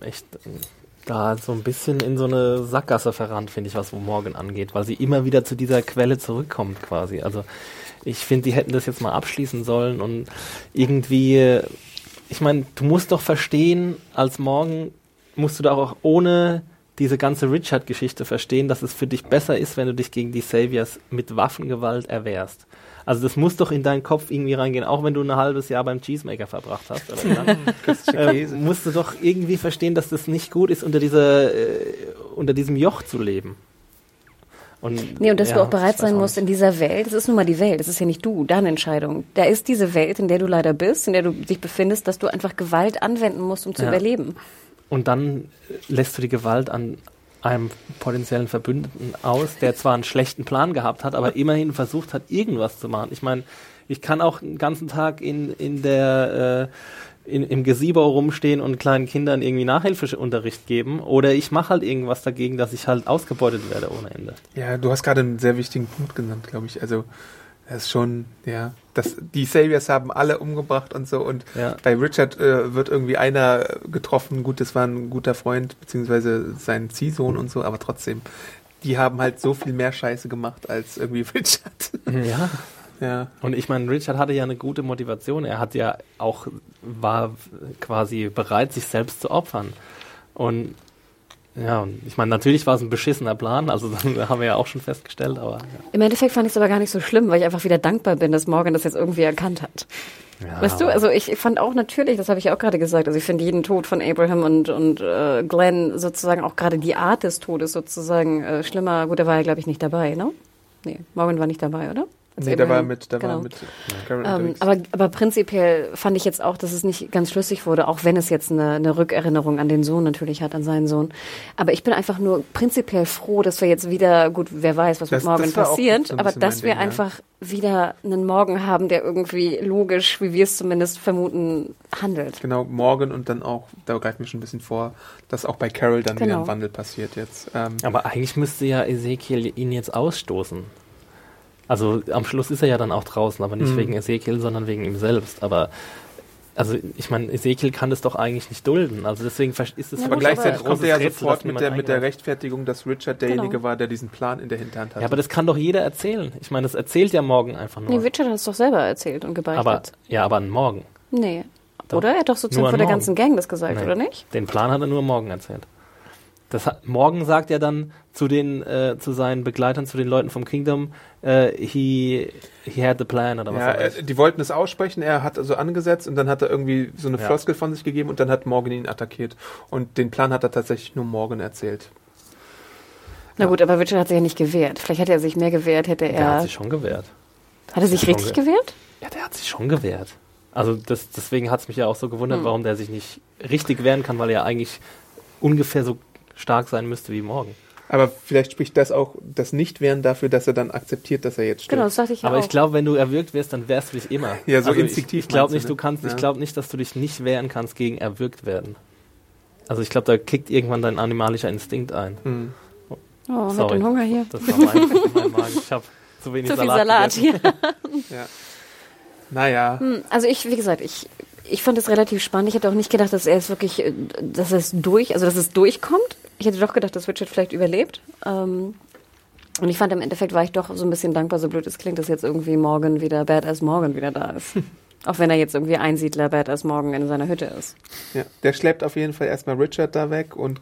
echt da so ein bisschen in so eine Sackgasse verrannt, finde ich, was Morgan angeht, weil sie immer wieder zu dieser Quelle zurückkommt quasi. Also ich finde, die hätten das jetzt mal abschließen sollen und irgendwie, ich meine, du musst doch verstehen, als Morgan musst du da auch ohne diese ganze Richard-Geschichte verstehen, dass es für dich besser ist, wenn du dich gegen die Saviors mit Waffengewalt erwehrst. Also das muss doch in deinen Kopf irgendwie reingehen, auch wenn du ein halbes Jahr beim Cheesemaker verbracht hast. Oder äh, musst du doch irgendwie verstehen, dass das nicht gut ist, unter, dieser, äh, unter diesem Joch zu leben. Und, nee, und dass ja, du auch bereit sein musst in dieser Welt, das ist nun mal die Welt, das ist ja nicht du, deine Entscheidung. Da ist diese Welt, in der du leider bist, in der du dich befindest, dass du einfach Gewalt anwenden musst, um zu ja. überleben. Und dann lässt du die Gewalt an einem potenziellen Verbündeten aus, der zwar einen schlechten Plan gehabt hat, aber immerhin versucht hat, irgendwas zu machen. Ich meine, ich kann auch den ganzen Tag in, in der äh, in, im Gesiebau rumstehen und kleinen Kindern irgendwie Nachhilfeunterricht geben oder ich mache halt irgendwas dagegen, dass ich halt ausgebeutet werde ohne Ende. Ja, du hast gerade einen sehr wichtigen Punkt genannt, glaube ich. Also das ist schon, ja, das, die Saviors haben alle umgebracht und so und ja. bei Richard äh, wird irgendwie einer getroffen, gut, das war ein guter Freund, beziehungsweise sein Ziehsohn und so, aber trotzdem, die haben halt so viel mehr Scheiße gemacht als irgendwie Richard. Ja. Ja. Und ich meine, Richard hatte ja eine gute Motivation. Er hat ja auch, war quasi bereit, sich selbst zu opfern. Und ja, und ich meine, natürlich war es ein beschissener Plan, also das haben wir ja auch schon festgestellt, aber. Ja. Im Endeffekt fand ich es aber gar nicht so schlimm, weil ich einfach wieder dankbar bin, dass Morgan das jetzt irgendwie erkannt hat. Ja, weißt du, also ich, fand auch natürlich, das habe ich ja auch gerade gesagt, also ich finde jeden Tod von Abraham und, und äh, Glenn sozusagen auch gerade die Art des Todes sozusagen äh, schlimmer. Gut, er war ja, glaube ich, nicht dabei, ne? Nee, Morgan war nicht dabei, oder? Nee, da war mit, da genau. war mit Carol ähm, aber, aber prinzipiell fand ich jetzt auch, dass es nicht ganz schlüssig wurde, auch wenn es jetzt eine, eine Rückerinnerung an den Sohn natürlich hat, an seinen Sohn. Aber ich bin einfach nur prinzipiell froh, dass wir jetzt wieder, gut, wer weiß, was das, mit morgen passiert, so aber dass wir Ding, einfach ja. wieder einen Morgen haben, der irgendwie logisch, wie wir es zumindest vermuten, handelt. Genau, morgen und dann auch, da greift mir schon ein bisschen vor, dass auch bei Carol dann genau. wieder ein Wandel passiert jetzt. Ähm, aber eigentlich müsste ja Ezekiel ihn jetzt ausstoßen. Also am Schluss ist er ja dann auch draußen, aber nicht mhm. wegen Ezekiel, sondern wegen ihm selbst. Aber also ich meine, Ezekiel kann das doch eigentlich nicht dulden. Also deswegen ist es ja, aber gleichzeitig kommt er ja sofort mit der, mit der Rechtfertigung, dass Richard derjenige genau. war, der diesen Plan in der Hinterhand hatte. Ja, aber das kann doch jeder erzählen. Ich meine, das erzählt ja morgen einfach nur. Nee, Richard hat es doch selber erzählt und gebeichtet. Aber, ja, aber an morgen. Nee. Doch. Oder? Er hat doch sozusagen vor der ganzen Gang das gesagt, nee. oder nicht? Den Plan hat er nur morgen erzählt. Das hat, morgen sagt er dann zu den äh, zu seinen Begleitern, zu den Leuten vom Kingdom, äh, he he had the plan oder was. Ja, er, die wollten es aussprechen. Er hat also angesetzt und dann hat er irgendwie so eine ja. Floskel von sich gegeben und dann hat Morgan ihn attackiert und den Plan hat er tatsächlich nur Morgan erzählt. Na gut, aber Richard hat sich ja nicht gewehrt. Vielleicht hätte er sich mehr gewehrt, hätte er. Der hat sich schon gewehrt. Hat er sich richtig gewehrt? Ja, der hat sich schon gewehrt. Also das, deswegen hat es mich ja auch so gewundert, hm. warum der sich nicht richtig wehren kann, weil er eigentlich ungefähr so stark sein müsste wie morgen. Aber vielleicht spricht das auch das Nichtwehren dafür, dass er dann akzeptiert, dass er jetzt stirbt. Genau, das dachte ich Aber auch. ich glaube, wenn du erwürgt wirst, dann wehrst du dich immer. Ja, so also instinktiv. Ich, ich glaube nicht, ne? du kannst, ja. ich glaube nicht, dass du dich nicht wehren kannst gegen erwürgt werden. Also ich glaube, da kickt irgendwann dein animalischer Instinkt ein. Hm. Oh, Sorry. den Hunger hier. Das war mein, mein Magen. Ich habe zu wenig zu Salat. Viel Salat hier. ja. Naja. Hm, also ich, wie gesagt, ich ich fand es relativ spannend. Ich hätte auch nicht gedacht, dass er es wirklich, äh, dass es durch, also dass es durchkommt. Ich hätte doch gedacht, dass Richard vielleicht überlebt. Ähm, und ich fand im Endeffekt war ich doch so ein bisschen dankbar, so blöd es klingt, dass jetzt irgendwie morgen wieder Badass Morgan wieder da ist. Auch wenn er jetzt irgendwie Einsiedler Badass Morgan in seiner Hütte ist. Ja, der schleppt auf jeden Fall erstmal Richard da weg und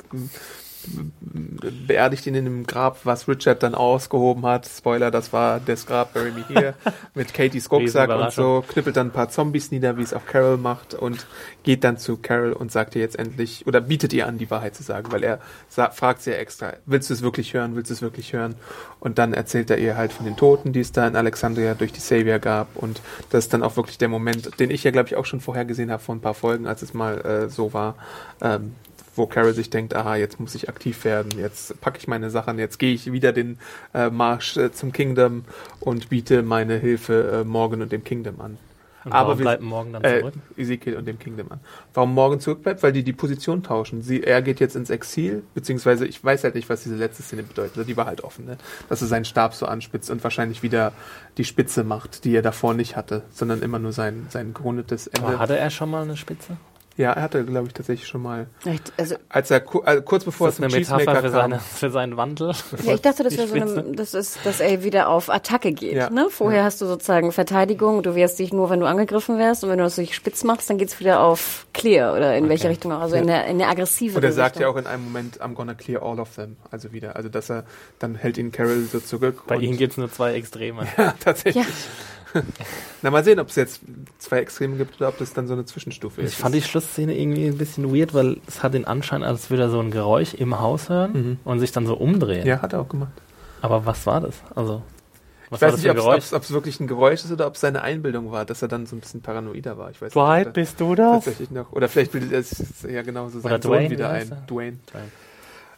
beerdigt ihn in einem Grab, was Richard dann ausgehoben hat. Spoiler, das war das Grab Bury Me Here mit Katie Skogsack und so, knippelt dann ein paar Zombies nieder, wie es auch Carol macht und geht dann zu Carol und sagt ihr jetzt endlich, oder bietet ihr an, die Wahrheit zu sagen, weil er fragt sie ja extra, willst du es wirklich hören, willst du es wirklich hören? Und dann erzählt er ihr halt von den Toten, die es da in Alexandria durch die Savior gab. Und das ist dann auch wirklich der Moment, den ich ja glaube ich auch schon vorher gesehen habe vor ein paar Folgen, als es mal äh, so war, ähm, wo Carol sich denkt, aha, jetzt muss ich aktiv werden, jetzt packe ich meine Sachen, jetzt gehe ich wieder den äh, Marsch äh, zum Kingdom und biete meine Hilfe äh, Morgan und dem Kingdom an. Und Aber warum wir- bleibt morgen dann Äh, zurück? Ezekiel und dem Kingdom an. Warum Morgan zurückbleibt? Weil die die Position tauschen. Sie, er geht jetzt ins Exil, beziehungsweise ich weiß halt nicht, was diese letzte Szene bedeutet. Die war halt offen, ne? Dass er seinen Stab so anspitzt und wahrscheinlich wieder die Spitze macht, die er davor nicht hatte, sondern immer nur sein, sein gerundetes Ende. Aber hatte er schon mal eine Spitze? Ja, er hatte, glaube ich, tatsächlich schon mal, Echt, Also, als er äh, kurz bevor Ist er das zum eine Metapher Cheesemaker für, kam. seine, für seinen Wandel? ja, ich dachte, das wäre so eine, das ist, dass er wieder auf Attacke geht. Ja. Ne? Vorher hast du sozusagen Verteidigung, du wehrst dich nur, wenn du angegriffen wärst und wenn du das durch spitz machst, dann geht's wieder auf Clear oder in welche Richtung auch, also in der, in der aggressive Und er sagt Richtung. ja auch in einem Moment, I'm gonna clear all of them. Also wieder. Also dass er, dann hält ihn Carol so zurück. Bei ihm gibt es nur zwei Extreme. Ja, tatsächlich. Na, mal sehen, ob es jetzt zwei Extreme gibt oder ob das dann so eine Zwischenstufe Ich ist. fand die Schlussszene irgendwie ein bisschen weird, weil es hat den Anschein, als würde er so ein Geräusch im Haus hören und sich dann so umdrehen. ja, hat er auch gemacht. Aber was war das? Also, was Ich war weiß das nicht, für ein Geräusch? ob es wirklich ein Geräusch ist oder ob es seine Einbildung war, dass er dann so ein bisschen paranoider war. Ich weiß Dwight, nicht. bist du das? Tatsächlich noch. Oder vielleicht bildet er es ja genau so Oder seinen Sohn Dwayne, wieder wie ein. er? Dwayne. Dwayne.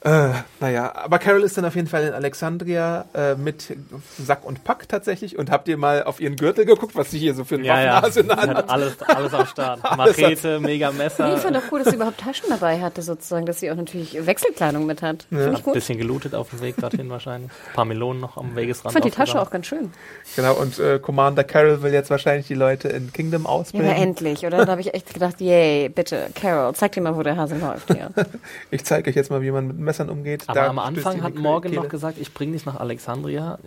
Äh, naja, aber Carol ist dann auf jeden Fall in Alexandria äh, mit Sack und Pack tatsächlich. Und habt ihr mal auf ihren Gürtel geguckt, was sie hier so für ein Ja, ja. Sie Hand hat hat? alles, alles am Start. Machete, mega Nee, Messer. ich fand auch cool, dass sie überhaupt Taschen dabei hatte, sozusagen, dass sie auch natürlich Wechselkleidung mit hat. Finde ich Ein gut. bisschen gelootet auf dem Weg dorthin wahrscheinlich. Ein paar Melonen noch am Ich Wegesrand. fand die Tasche auch ganz schön. Genau, und äh, Commander Carol will jetzt wahrscheinlich die Leute in Kingdom Ja, ausbilden. aber endlich, oder? Da habe ich echt gedacht, yay, bitte, Carol, zeig dir mal, wo der Hase läuft hier. Ich zeige euch jetzt mal, wie man mit Messern umgeht. Aber Da am Anfang hat Morgan Kehle. noch gesagt, ich bringe dich nach Alexandria.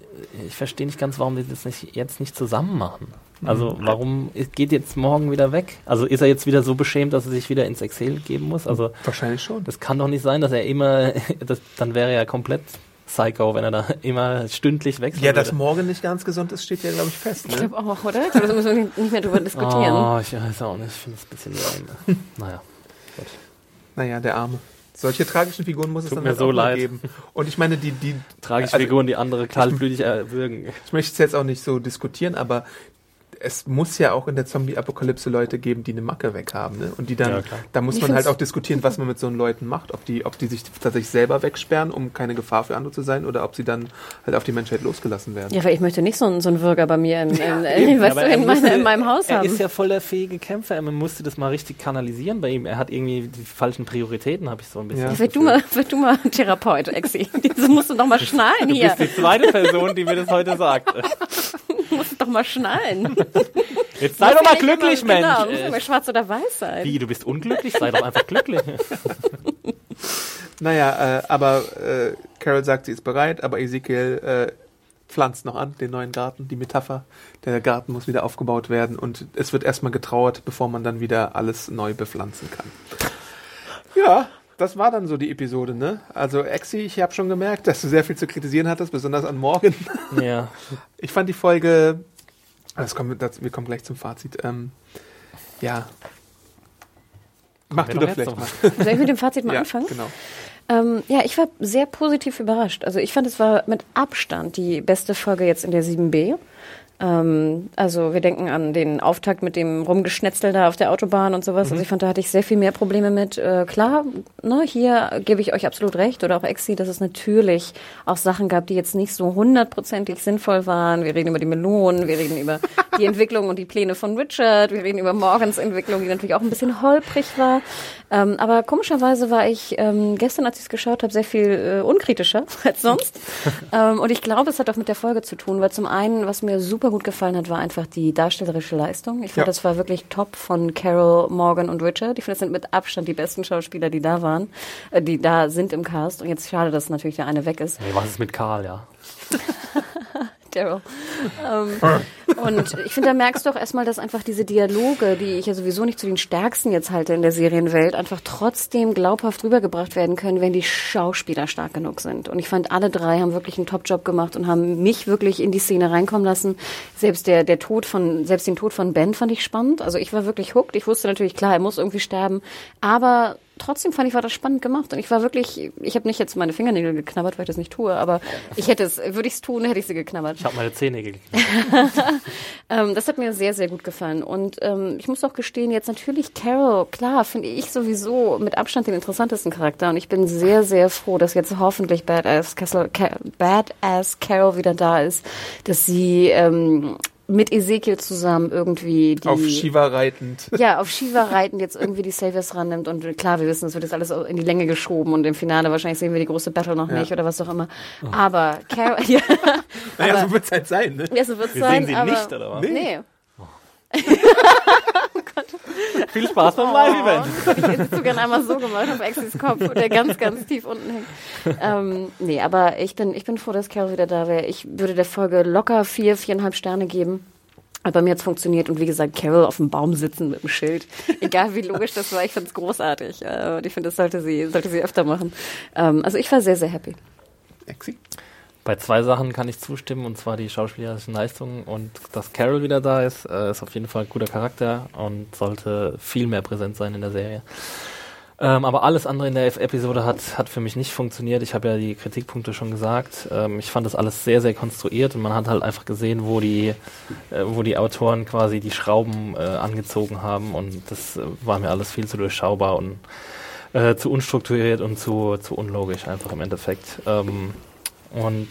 Ich verstehe nicht ganz, warum die das nicht, jetzt nicht zusammen machen. Also warum geht jetzt morgen wieder weg? Also ist er jetzt wieder so beschämt, dass er sich wieder ins Exil geben muss? Also Wahrscheinlich schon. das kann doch nicht sein, dass er immer, das, dann wäre er ja komplett Psycho, wenn er da immer stündlich wechselt. Ja, dass Morgan nicht ganz gesund ist, steht ja, glaube ich, fest. Ich Ne? glaube auch, oder? Ich glaube, da müssen wir nicht mehr drüber diskutieren. Oh, ich weiß auch nicht. Ich finde es ein bisschen lame. naja. Gut. Naja, der Arme. Solche tragischen Figuren muss es Tut dann mir halt so leid. geben. Und ich meine, die, die Tragische also, Figuren, die andere kaltblütig erwürgen. Ich möchte es jetzt auch nicht so diskutieren, aber es muss ja auch in der Zombie-Apokalypse Leute geben, die eine Macke weghaben. Ne? Und die dann, Ja, da muss man halt auch diskutieren, was man mit so Leuten macht. Ob die, ob die sich tatsächlich selber wegsperren, um keine Gefahr für andere zu sein, oder ob sie dann halt auf die Menschheit losgelassen werden. Ja, weil ich möchte nicht so einen, so einen Würger bei mir in, in, weißt du, er in, musste- meine, in meinem Haus er haben. ist ja voll der fähige Kämpfer. Man musste das mal richtig kanalisieren bei ihm. Er hat irgendwie die falschen Prioritäten, habe ich so ein bisschen. Ja. das Werd du mal, werd du mal Therapeut, Exi. Das musst du doch mal schnallen Du hier. bist die zweite Person, die mir das heute sagt. Du musst doch mal schnallen. Jetzt sei doch mal Muss glücklich, immer, Genau, Mensch. muss Äh, immer schwarz oder weiß sein. Wie, du bist unglücklich? Sei doch einfach glücklich. Naja, äh, aber äh, Carol sagt, sie ist bereit, aber Ezekiel äh, pflanzt noch an, den neuen Garten, die Metapher. Der Garten muss wieder aufgebaut werden und es wird erstmal getrauert, bevor man dann wieder alles neu bepflanzen kann. Ja, das war dann so die Episode, ne? Also Exi, ich habe schon gemerkt, dass du sehr viel zu kritisieren hattest, besonders an Morgen. ja. Ich fand die Folge, das kommt, das, wir kommen gleich zum Fazit. Ähm, ja. Mach du doch vielleicht so. mal. Soll ich mit dem Fazit mal ja, anfangen? genau. Ähm, ja, ich war sehr positiv überrascht. Also ich fand, es war mit Abstand die beste Folge jetzt in der 7b. Ähm, also wir denken an den Auftakt mit dem Rumgeschnetzel da auf der Autobahn und sowas. Also ich fand, da hatte ich sehr viel mehr Probleme mit. Äh, klar, ne, hier gebe ich euch absolut recht oder auch Exi, dass es natürlich auch Sachen gab, die jetzt nicht so hundertprozentig sinnvoll waren. Wir reden über die Melonen, wir reden über die Entwicklung und die Pläne von Richard, wir reden über Morgans Entwicklung, die natürlich auch ein bisschen holprig war. Ähm, aber komischerweise war ich ähm, gestern, als ich es geschaut habe, sehr viel äh, unkritischer als sonst. ähm, und ich glaube, es hat auch mit der Folge zu tun, weil zum einen, was mir super gut gefallen hat, war einfach die darstellerische Leistung. Ich fand, Ja. das war wirklich top von Carol, Morgan und Richard. Ich finde, das sind mit Abstand die besten Schauspieler, die da waren, äh, die da sind im Cast. Und jetzt schade, dass natürlich der eine weg ist. Nee, was ist mit Karl, ja? Daryl. Ähm, und ich finde, da merkst du auch erstmal, dass einfach diese Dialoge, die ich ja sowieso nicht zu den stärksten jetzt halte in der Serienwelt, einfach trotzdem glaubhaft rübergebracht werden können, wenn die Schauspieler stark genug sind. Und ich fand, alle drei haben wirklich einen Top-Job gemacht und haben mich wirklich in die Szene reinkommen lassen. Selbst der, der Tod von, selbst den Tod von Ben fand ich spannend. Also ich war wirklich hooked. Ich wusste natürlich, klar, er muss irgendwie sterben. Aber trotzdem fand ich, war das spannend gemacht. Und ich war wirklich, ich habe nicht jetzt meine Fingernägel geknabbert, weil ich das nicht tue, aber ich hätte es, würde ich es tun, hätte ich sie geknabbert. Ich habe meine Zehennägel geknabbert. ähm, das hat mir sehr, sehr gut gefallen. Und ähm, ich muss auch gestehen, jetzt natürlich Carol, klar, finde ich sowieso mit Abstand den interessantesten Charakter. Und ich bin sehr, sehr froh, dass jetzt hoffentlich Badass, Ca Badass Carol wieder da ist, dass sie ähm, mit Ezekiel zusammen irgendwie die Auf Shiva reitend. ja, auf Shiva reitend jetzt irgendwie die Saviors rannimmt und klar, wir wissen, es wird jetzt alles in die Länge geschoben und im Finale wahrscheinlich sehen wir die große Battle noch Ja. nicht oder was auch immer. Aber Carol, ja, Naja, aber- so wird's halt sein, ne? ja, so wird's Wir sein. sehen sie aber, nicht, oder was? Nee. Viel Spaß beim Live-Event. Oh, das hätte ich jetzt sogar einmal so gemacht auf Exis Kopf, der ganz, ganz tief unten hängt. Ähm, nee, aber ich bin, ich bin froh, dass Carol wieder da wäre. Ich würde der Folge locker vier, viereinhalb Sterne geben. Aber bei mir hat's funktioniert und wie gesagt, Carol auf dem Baum sitzen mit dem Schild. Egal wie logisch das war, ich find's großartig. Äh, Und ich finde, das sollte sie, sollte sie öfter machen. Ähm, also ich war sehr, sehr happy. Exi? Bei zwei Sachen kann ich zustimmen, und zwar die schauspielerischen Leistungen und dass Carol wieder da ist, äh, ist auf jeden Fall ein guter Charakter und sollte viel mehr präsent sein in der Serie. Ähm, aber alles andere in der Episode hat, hat für mich nicht funktioniert. Ich habe ja die Kritikpunkte schon gesagt. Ähm, ich fand das alles sehr, sehr konstruiert und man hat halt einfach gesehen, wo die, äh, wo die Autoren quasi die Schrauben äh, angezogen haben und das äh, war mir alles viel zu durchschaubar und äh, zu unstrukturiert und zu, zu unlogisch einfach im Endeffekt. Ähm, und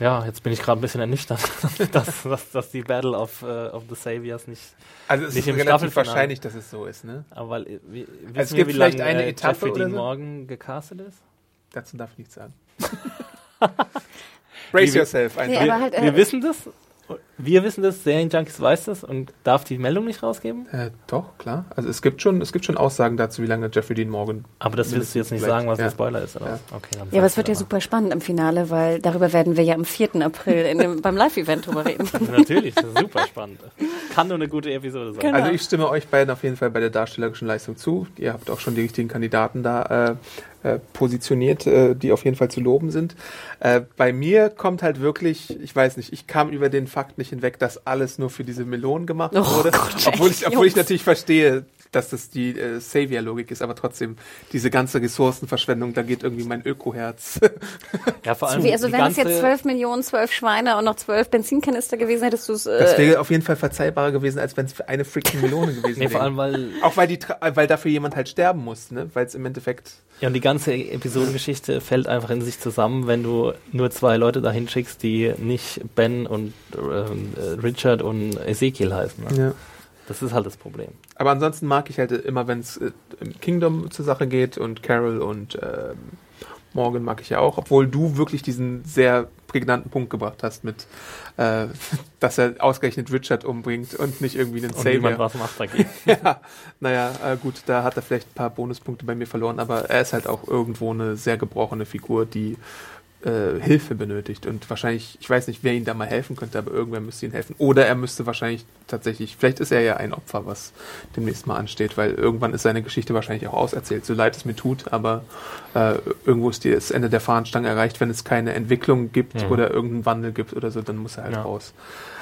ja, jetzt bin ich gerade ein bisschen ernüchtert, dass, dass, dass die Battle of, äh, of the Saviors nicht. Also es Nicht ist im relativ wahrscheinlich, dass es so ist, ne? Aber weil, wie, wissen es wir, gibt wie vielleicht lang, eine äh, Etappe Jeffrey oder Dean so? Morgan gecastet ist? Dazu darf ich nichts sagen. Brace Wie- yourself. Nee, Einfach. aber halt, Wir äh, wissen das. Wir wissen das, Serienjunkies weiß das und darf die Meldung nicht rausgeben. Äh, doch, klar. Also es gibt schon, es gibt schon Aussagen dazu, wie lange Jeffrey Dean Morgan. Aber das willst du jetzt nicht Vielleicht, sagen, was ja. der Spoiler ist, oder? Ja. Okay, dann ja, aber es wird ja super spannend im Finale, weil darüber werden wir ja am 4. April in dem, beim Live-Event drüber reden. Natürlich, das ist super spannend. Kann nur eine gute Episode sein. Genau. Also ich stimme euch beiden auf jeden Fall bei der darstellerischen Leistung zu. Ihr habt auch schon die richtigen Kandidaten da äh, äh, positioniert, äh, die auf jeden Fall zu loben sind. Äh, bei mir kommt halt wirklich, ich weiß nicht, ich kam über den Fakt nicht hinweg, dass alles nur für diese Melonen gemacht Oh wurde. Gott, obwohl, ich, obwohl ich natürlich verstehe, dass das die äh, Savior-Logik ist, aber trotzdem diese ganze Ressourcenverschwendung, da geht irgendwie mein Ökoherz. Ja, vor allem Wie, also wären es jetzt 12 Millionen, 12 Schweine und noch 12 Benzinkanister gewesen, hättest du es... Das Äh, wäre auf jeden Fall verzeihbarer gewesen, als wenn es für eine freaking Melone gewesen Nee, wäre. vor allem, weil auch weil die, tra- weil dafür jemand halt sterben muss, ne? Weil es im Endeffekt Ja, und die ganze Episodengeschichte fällt einfach in sich zusammen, wenn du nur zwei Leute dahin schickst, die nicht Ben und ähm, äh, Richard und Ezekiel heißen. Ne? Ja. Das ist halt das Problem. Aber ansonsten mag ich halt immer, wenn es äh, im Kingdom zur Sache geht und Carol und ähm, Morgan mag ich ja auch, obwohl du wirklich diesen sehr prägnanten Punkt gebracht hast mit, äh, dass er ausgerechnet Richard umbringt und nicht irgendwie einen Und niemand Savior. was macht dagegen. ja, naja, äh, gut, da hat er vielleicht ein paar Bonuspunkte bei mir verloren, aber er ist halt auch irgendwo eine sehr gebrochene Figur, die äh, Hilfe benötigt und wahrscheinlich, ich weiß nicht, wer ihm da mal helfen könnte, aber irgendwer müsste ihm helfen. Oder er müsste wahrscheinlich tatsächlich, vielleicht ist er ja ein Opfer, was demnächst mal ansteht, weil irgendwann ist seine Geschichte wahrscheinlich auch auserzählt, so leid es mir tut, aber äh, irgendwo ist die, das Ende der Fahnenstange erreicht, wenn es keine Entwicklung gibt Mhm. oder irgendeinen Wandel gibt oder so, dann muss er halt Ja. raus.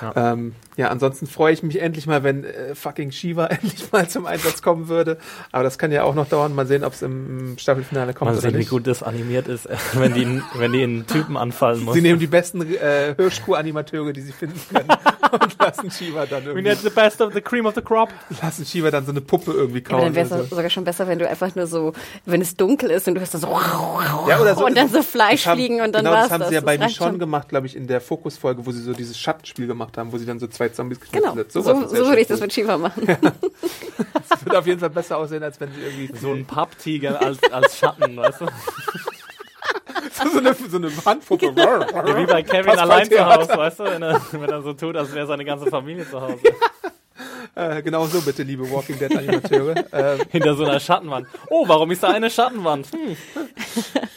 Ja. Ähm, ja, ansonsten freue ich mich endlich mal, wenn äh, fucking Shiva endlich mal zum Einsatz kommen würde. Aber das kann ja auch noch dauern. Mal sehen, ob es im Staffelfinale kommt Mal sehen, wie gut das animiert ist, wenn die, wenn die einen Typen anfallen muss. Sie nehmen die besten äh, Hirschkuh-Animateure, die sie finden können und lassen Shiva dann We irgendwie, need the best of the cream of the crop. lassen Shiva dann so eine Puppe irgendwie aber dann wäre es oder so. sogar schon besser, wenn du einfach nur so, wenn es dunkel ist und du hörst dann so, Ja, oder so. und dann so Fleisch haben- fliegen und dann genau, war's das haben das. sie ja bei Michonne schon. gemacht, glaube ich, in der Fokusfolge, wo sie so dieses Schattenspiel gemacht haben, wo sie dann so zwei Zombies geschnitten Genau, hat. so, so ja würde ich das mit Shiva machen. cool. Das würde auf jeden Fall besser aussehen, als wenn sie irgendwie So ein Papptiger als, als Schatten, weißt du? so eine, so eine Handpuppe. Ja, wie bei Kevin Passt allein bei zu Hause, weißt du? Wenn er, wenn er so tut, als wäre seine ganze Familie zu Hause. Äh, genau so bitte, liebe Walking Dead Animateure. ähm, Hinter so einer Schattenwand. Oh, warum ist da eine Schattenwand? Hm.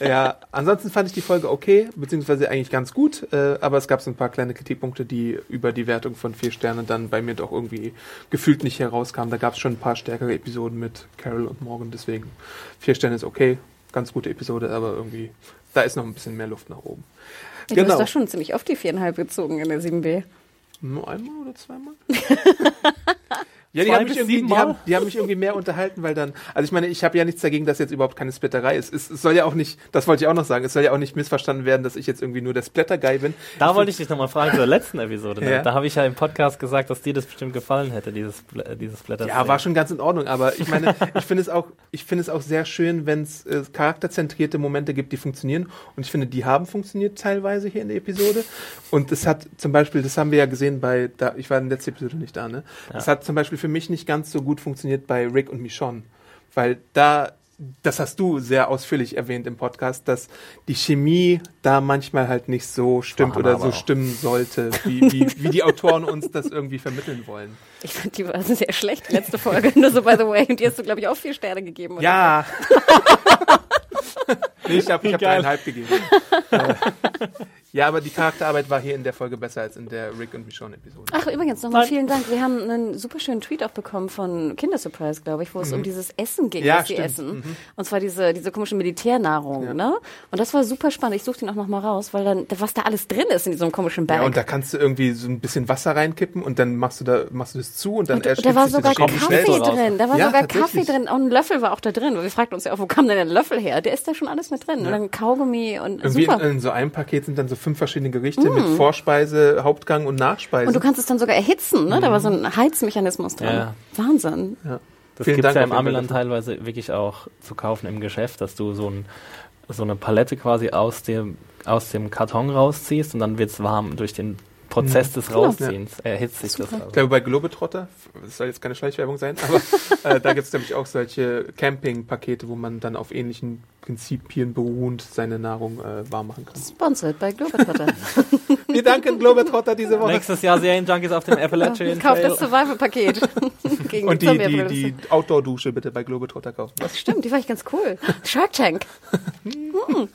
ja, ansonsten fand ich die Folge okay, beziehungsweise eigentlich ganz gut, äh, aber es gab so ein paar kleine Kritikpunkte, die über die Wertung von vier Sternen dann bei mir doch irgendwie gefühlt nicht herauskamen. Da gab es schon ein paar stärkere Episoden mit Carol und Morgan, deswegen vier Sterne ist okay, ganz gute Episode, aber irgendwie, da ist noch ein bisschen mehr Luft nach oben. Du Genau. hast doch schon ziemlich oft die viereinhalb gezogen in der 7b. Nur einmal oder zweimal? Ja, die haben, mich irgendwie, die, haben, die haben mich irgendwie mehr unterhalten, weil dann, also ich meine, ich habe ja nichts dagegen, dass jetzt überhaupt keine Splitterei ist. Es, es soll ja auch nicht, das wollte ich auch noch sagen, es soll ja auch nicht missverstanden werden, dass ich jetzt irgendwie nur der Splatter-Guy bin. Da wollte ich dich nochmal fragen zur letzten Episode. Ne? Ja. Da habe ich ja im Podcast gesagt, dass dir das bestimmt gefallen hätte, dieses, äh, dieses Blätter. Ja, war schon ganz in Ordnung, aber ich meine, ich finde es auch, ich finde es auch sehr schön, wenn es äh, charakterzentrierte Momente gibt, die funktionieren. Und ich finde, die haben funktioniert teilweise hier in der Episode. Und es hat zum Beispiel, das haben wir ja gesehen bei, da, ich war in der letzten Episode nicht da, ne? Es hat zum Beispiel für mich nicht ganz so gut funktioniert bei Rick und Michonne, weil da das hast du sehr ausführlich erwähnt im Podcast, dass die Chemie da manchmal halt nicht so stimmt oder so auch. stimmen sollte, wie, wie, wie die Autoren uns das irgendwie vermitteln wollen. Ich fand die war sehr schlecht, die letzte Folge. Nur so, by the way. Und die hast du, glaube ich, auch vier Sterne gegeben. Oder? Ja. nee, ich habe ich hab dreieinhalb gegeben. Ja, aber die Charakterarbeit war hier in der Folge besser als in der Rick und Michonne Episode. Ach, übrigens, nochmal vielen Dank. Wir haben einen super schönen Tweet auch bekommen von Kindersurprise, glaube ich, wo es um dieses Essen ging, Mhm. Ja, was sie essen. Und zwar diese, diese komische Militärnahrung, Ja. ne? Und das war super spannend. Ich suche den auch nochmal raus, weil dann, was da alles drin ist in diesem komischen Bag. Ja, und da kannst du irgendwie so ein bisschen Wasser reinkippen und dann machst du da machst du das zu und dann Und da war sogar Kaffee drin. Da war Ja, sogar. Kaffee drin. Und ein Löffel war auch da drin. Wir fragten uns ja auch, wo kam denn der Löffel her? Der ist da schon alles mit drin. Und dann Kaugummi und Irgendwie in, super. in so einem Paket sind dann so fünf verschiedene Gerichte mit Vorspeise, Hauptgang und Nachspeise. und du kannst es dann sogar erhitzen, ne? Da war so ein Heizmechanismus drin. Ja. Wahnsinn. ja. Das gibt Dank ja im Amiland teilweise wirklich auch zu kaufen im Geschäft, dass du so, ein, so eine Palette quasi aus dem, aus dem Karton rausziehst und dann wird's warm durch den Prozess des Rausziehens. Erhitzt sich das Ich also. glaube, bei Globetrotter, das soll jetzt keine Schleichwerbung sein, aber äh, da gibt es nämlich auch solche Camping-Pakete, wo man dann auf ähnlichen Prinzipien beruhend seine Nahrung äh, warm machen kann. Sponsored bei Globetrotter. Wir danken Globetrotter diese Woche. Nächstes Jahr Serienjunkies auf dem Appalachian Kauf das. Survival-Paket. Gegen Und die, die, die Outdoor-Dusche bitte bei Globetrotter kaufen. Was? Stimmt, die war ich ganz cool. Shark Tank.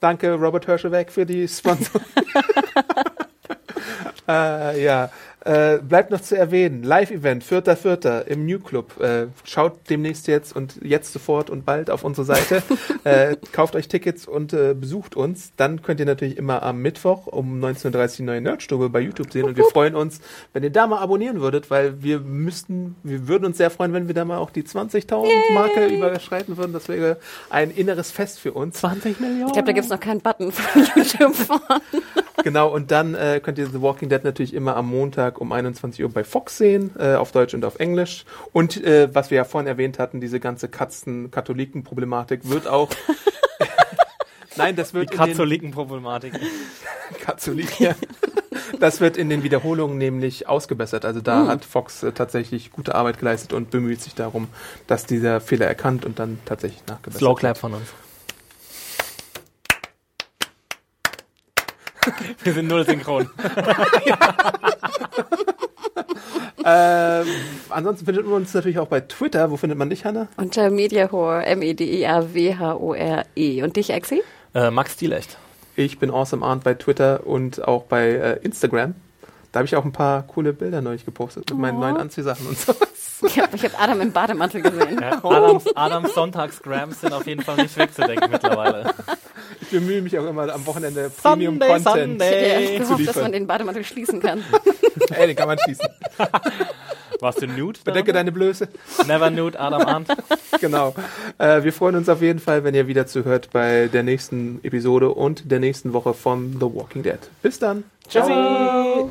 Danke, Robert Hirscheweg, für die Sponsor. äh, ja, äh, bleibt noch zu erwähnen, Live-Event, 4.4. im New Club. Äh, schaut demnächst jetzt und jetzt sofort und bald auf unsere Seite. äh, kauft euch Tickets und äh, besucht uns. Dann könnt ihr natürlich immer am Mittwoch um 19.30 Uhr die neue Nerdstube bei YouTube sehen. Und wir freuen uns, wenn ihr da mal abonnieren würdet, weil wir müssten, wir würden uns sehr freuen, wenn wir da mal auch die 20.000 Marke überschreiten würden. Das wäre ein inneres Fest für uns. 20 Millionen. Ich glaube, da gibt's noch keinen Button von YouTube. Genau, und dann äh, könnt ihr The Walking Dead natürlich immer am Montag um 21 Uhr bei Fox sehen, äh, auf Deutsch und auf Englisch. Und äh, was wir ja vorhin erwähnt hatten, diese ganze Katzen-Katholiken-Problematik wird auch. Nein, das wird Die Katholikenproblematik. Katholik, ja. Das wird in den Wiederholungen nämlich ausgebessert. Also da hat Fox äh, tatsächlich gute Arbeit geleistet und bemüht sich darum, dass dieser Fehler erkannt und dann tatsächlich nachgebessert Slow wird. Clap von uns. Wir sind null synchron. Äh, ansonsten findet man uns natürlich auch bei Twitter. Wo findet man dich, Hanna? Unter Mediahore, E M-E-D-I-A-W-H-O-R-E. Und dich, Exi? Äh, Max Dielecht. Ich bin Awesome Arndt bei Twitter und auch bei äh, Instagram. Da habe ich auch ein paar coole Bilder neulich gepostet mit meinen neuen Anziehsachen und sowas. Ich habe ich hab Adam im Bademantel gesehen. Ja, Adams, Adams Sonntagsgrams sind auf jeden Fall nicht wegzudenken mittlerweile. Ich bemühe mich auch immer am Wochenende Sunday, Premium-Content. Sunday. Ja, Ey, ich zu gehofft, dass man den Bademantel schließen kann. Ey, den kann man schließen. Warst du nude? Bedecke deine Blöße. Never nude, Adam Arndt. Genau. Äh, wir freuen uns auf jeden Fall, wenn ihr wieder zuhört bei der nächsten Episode und der nächsten Woche von The Walking Dead. Bis dann. Ciao.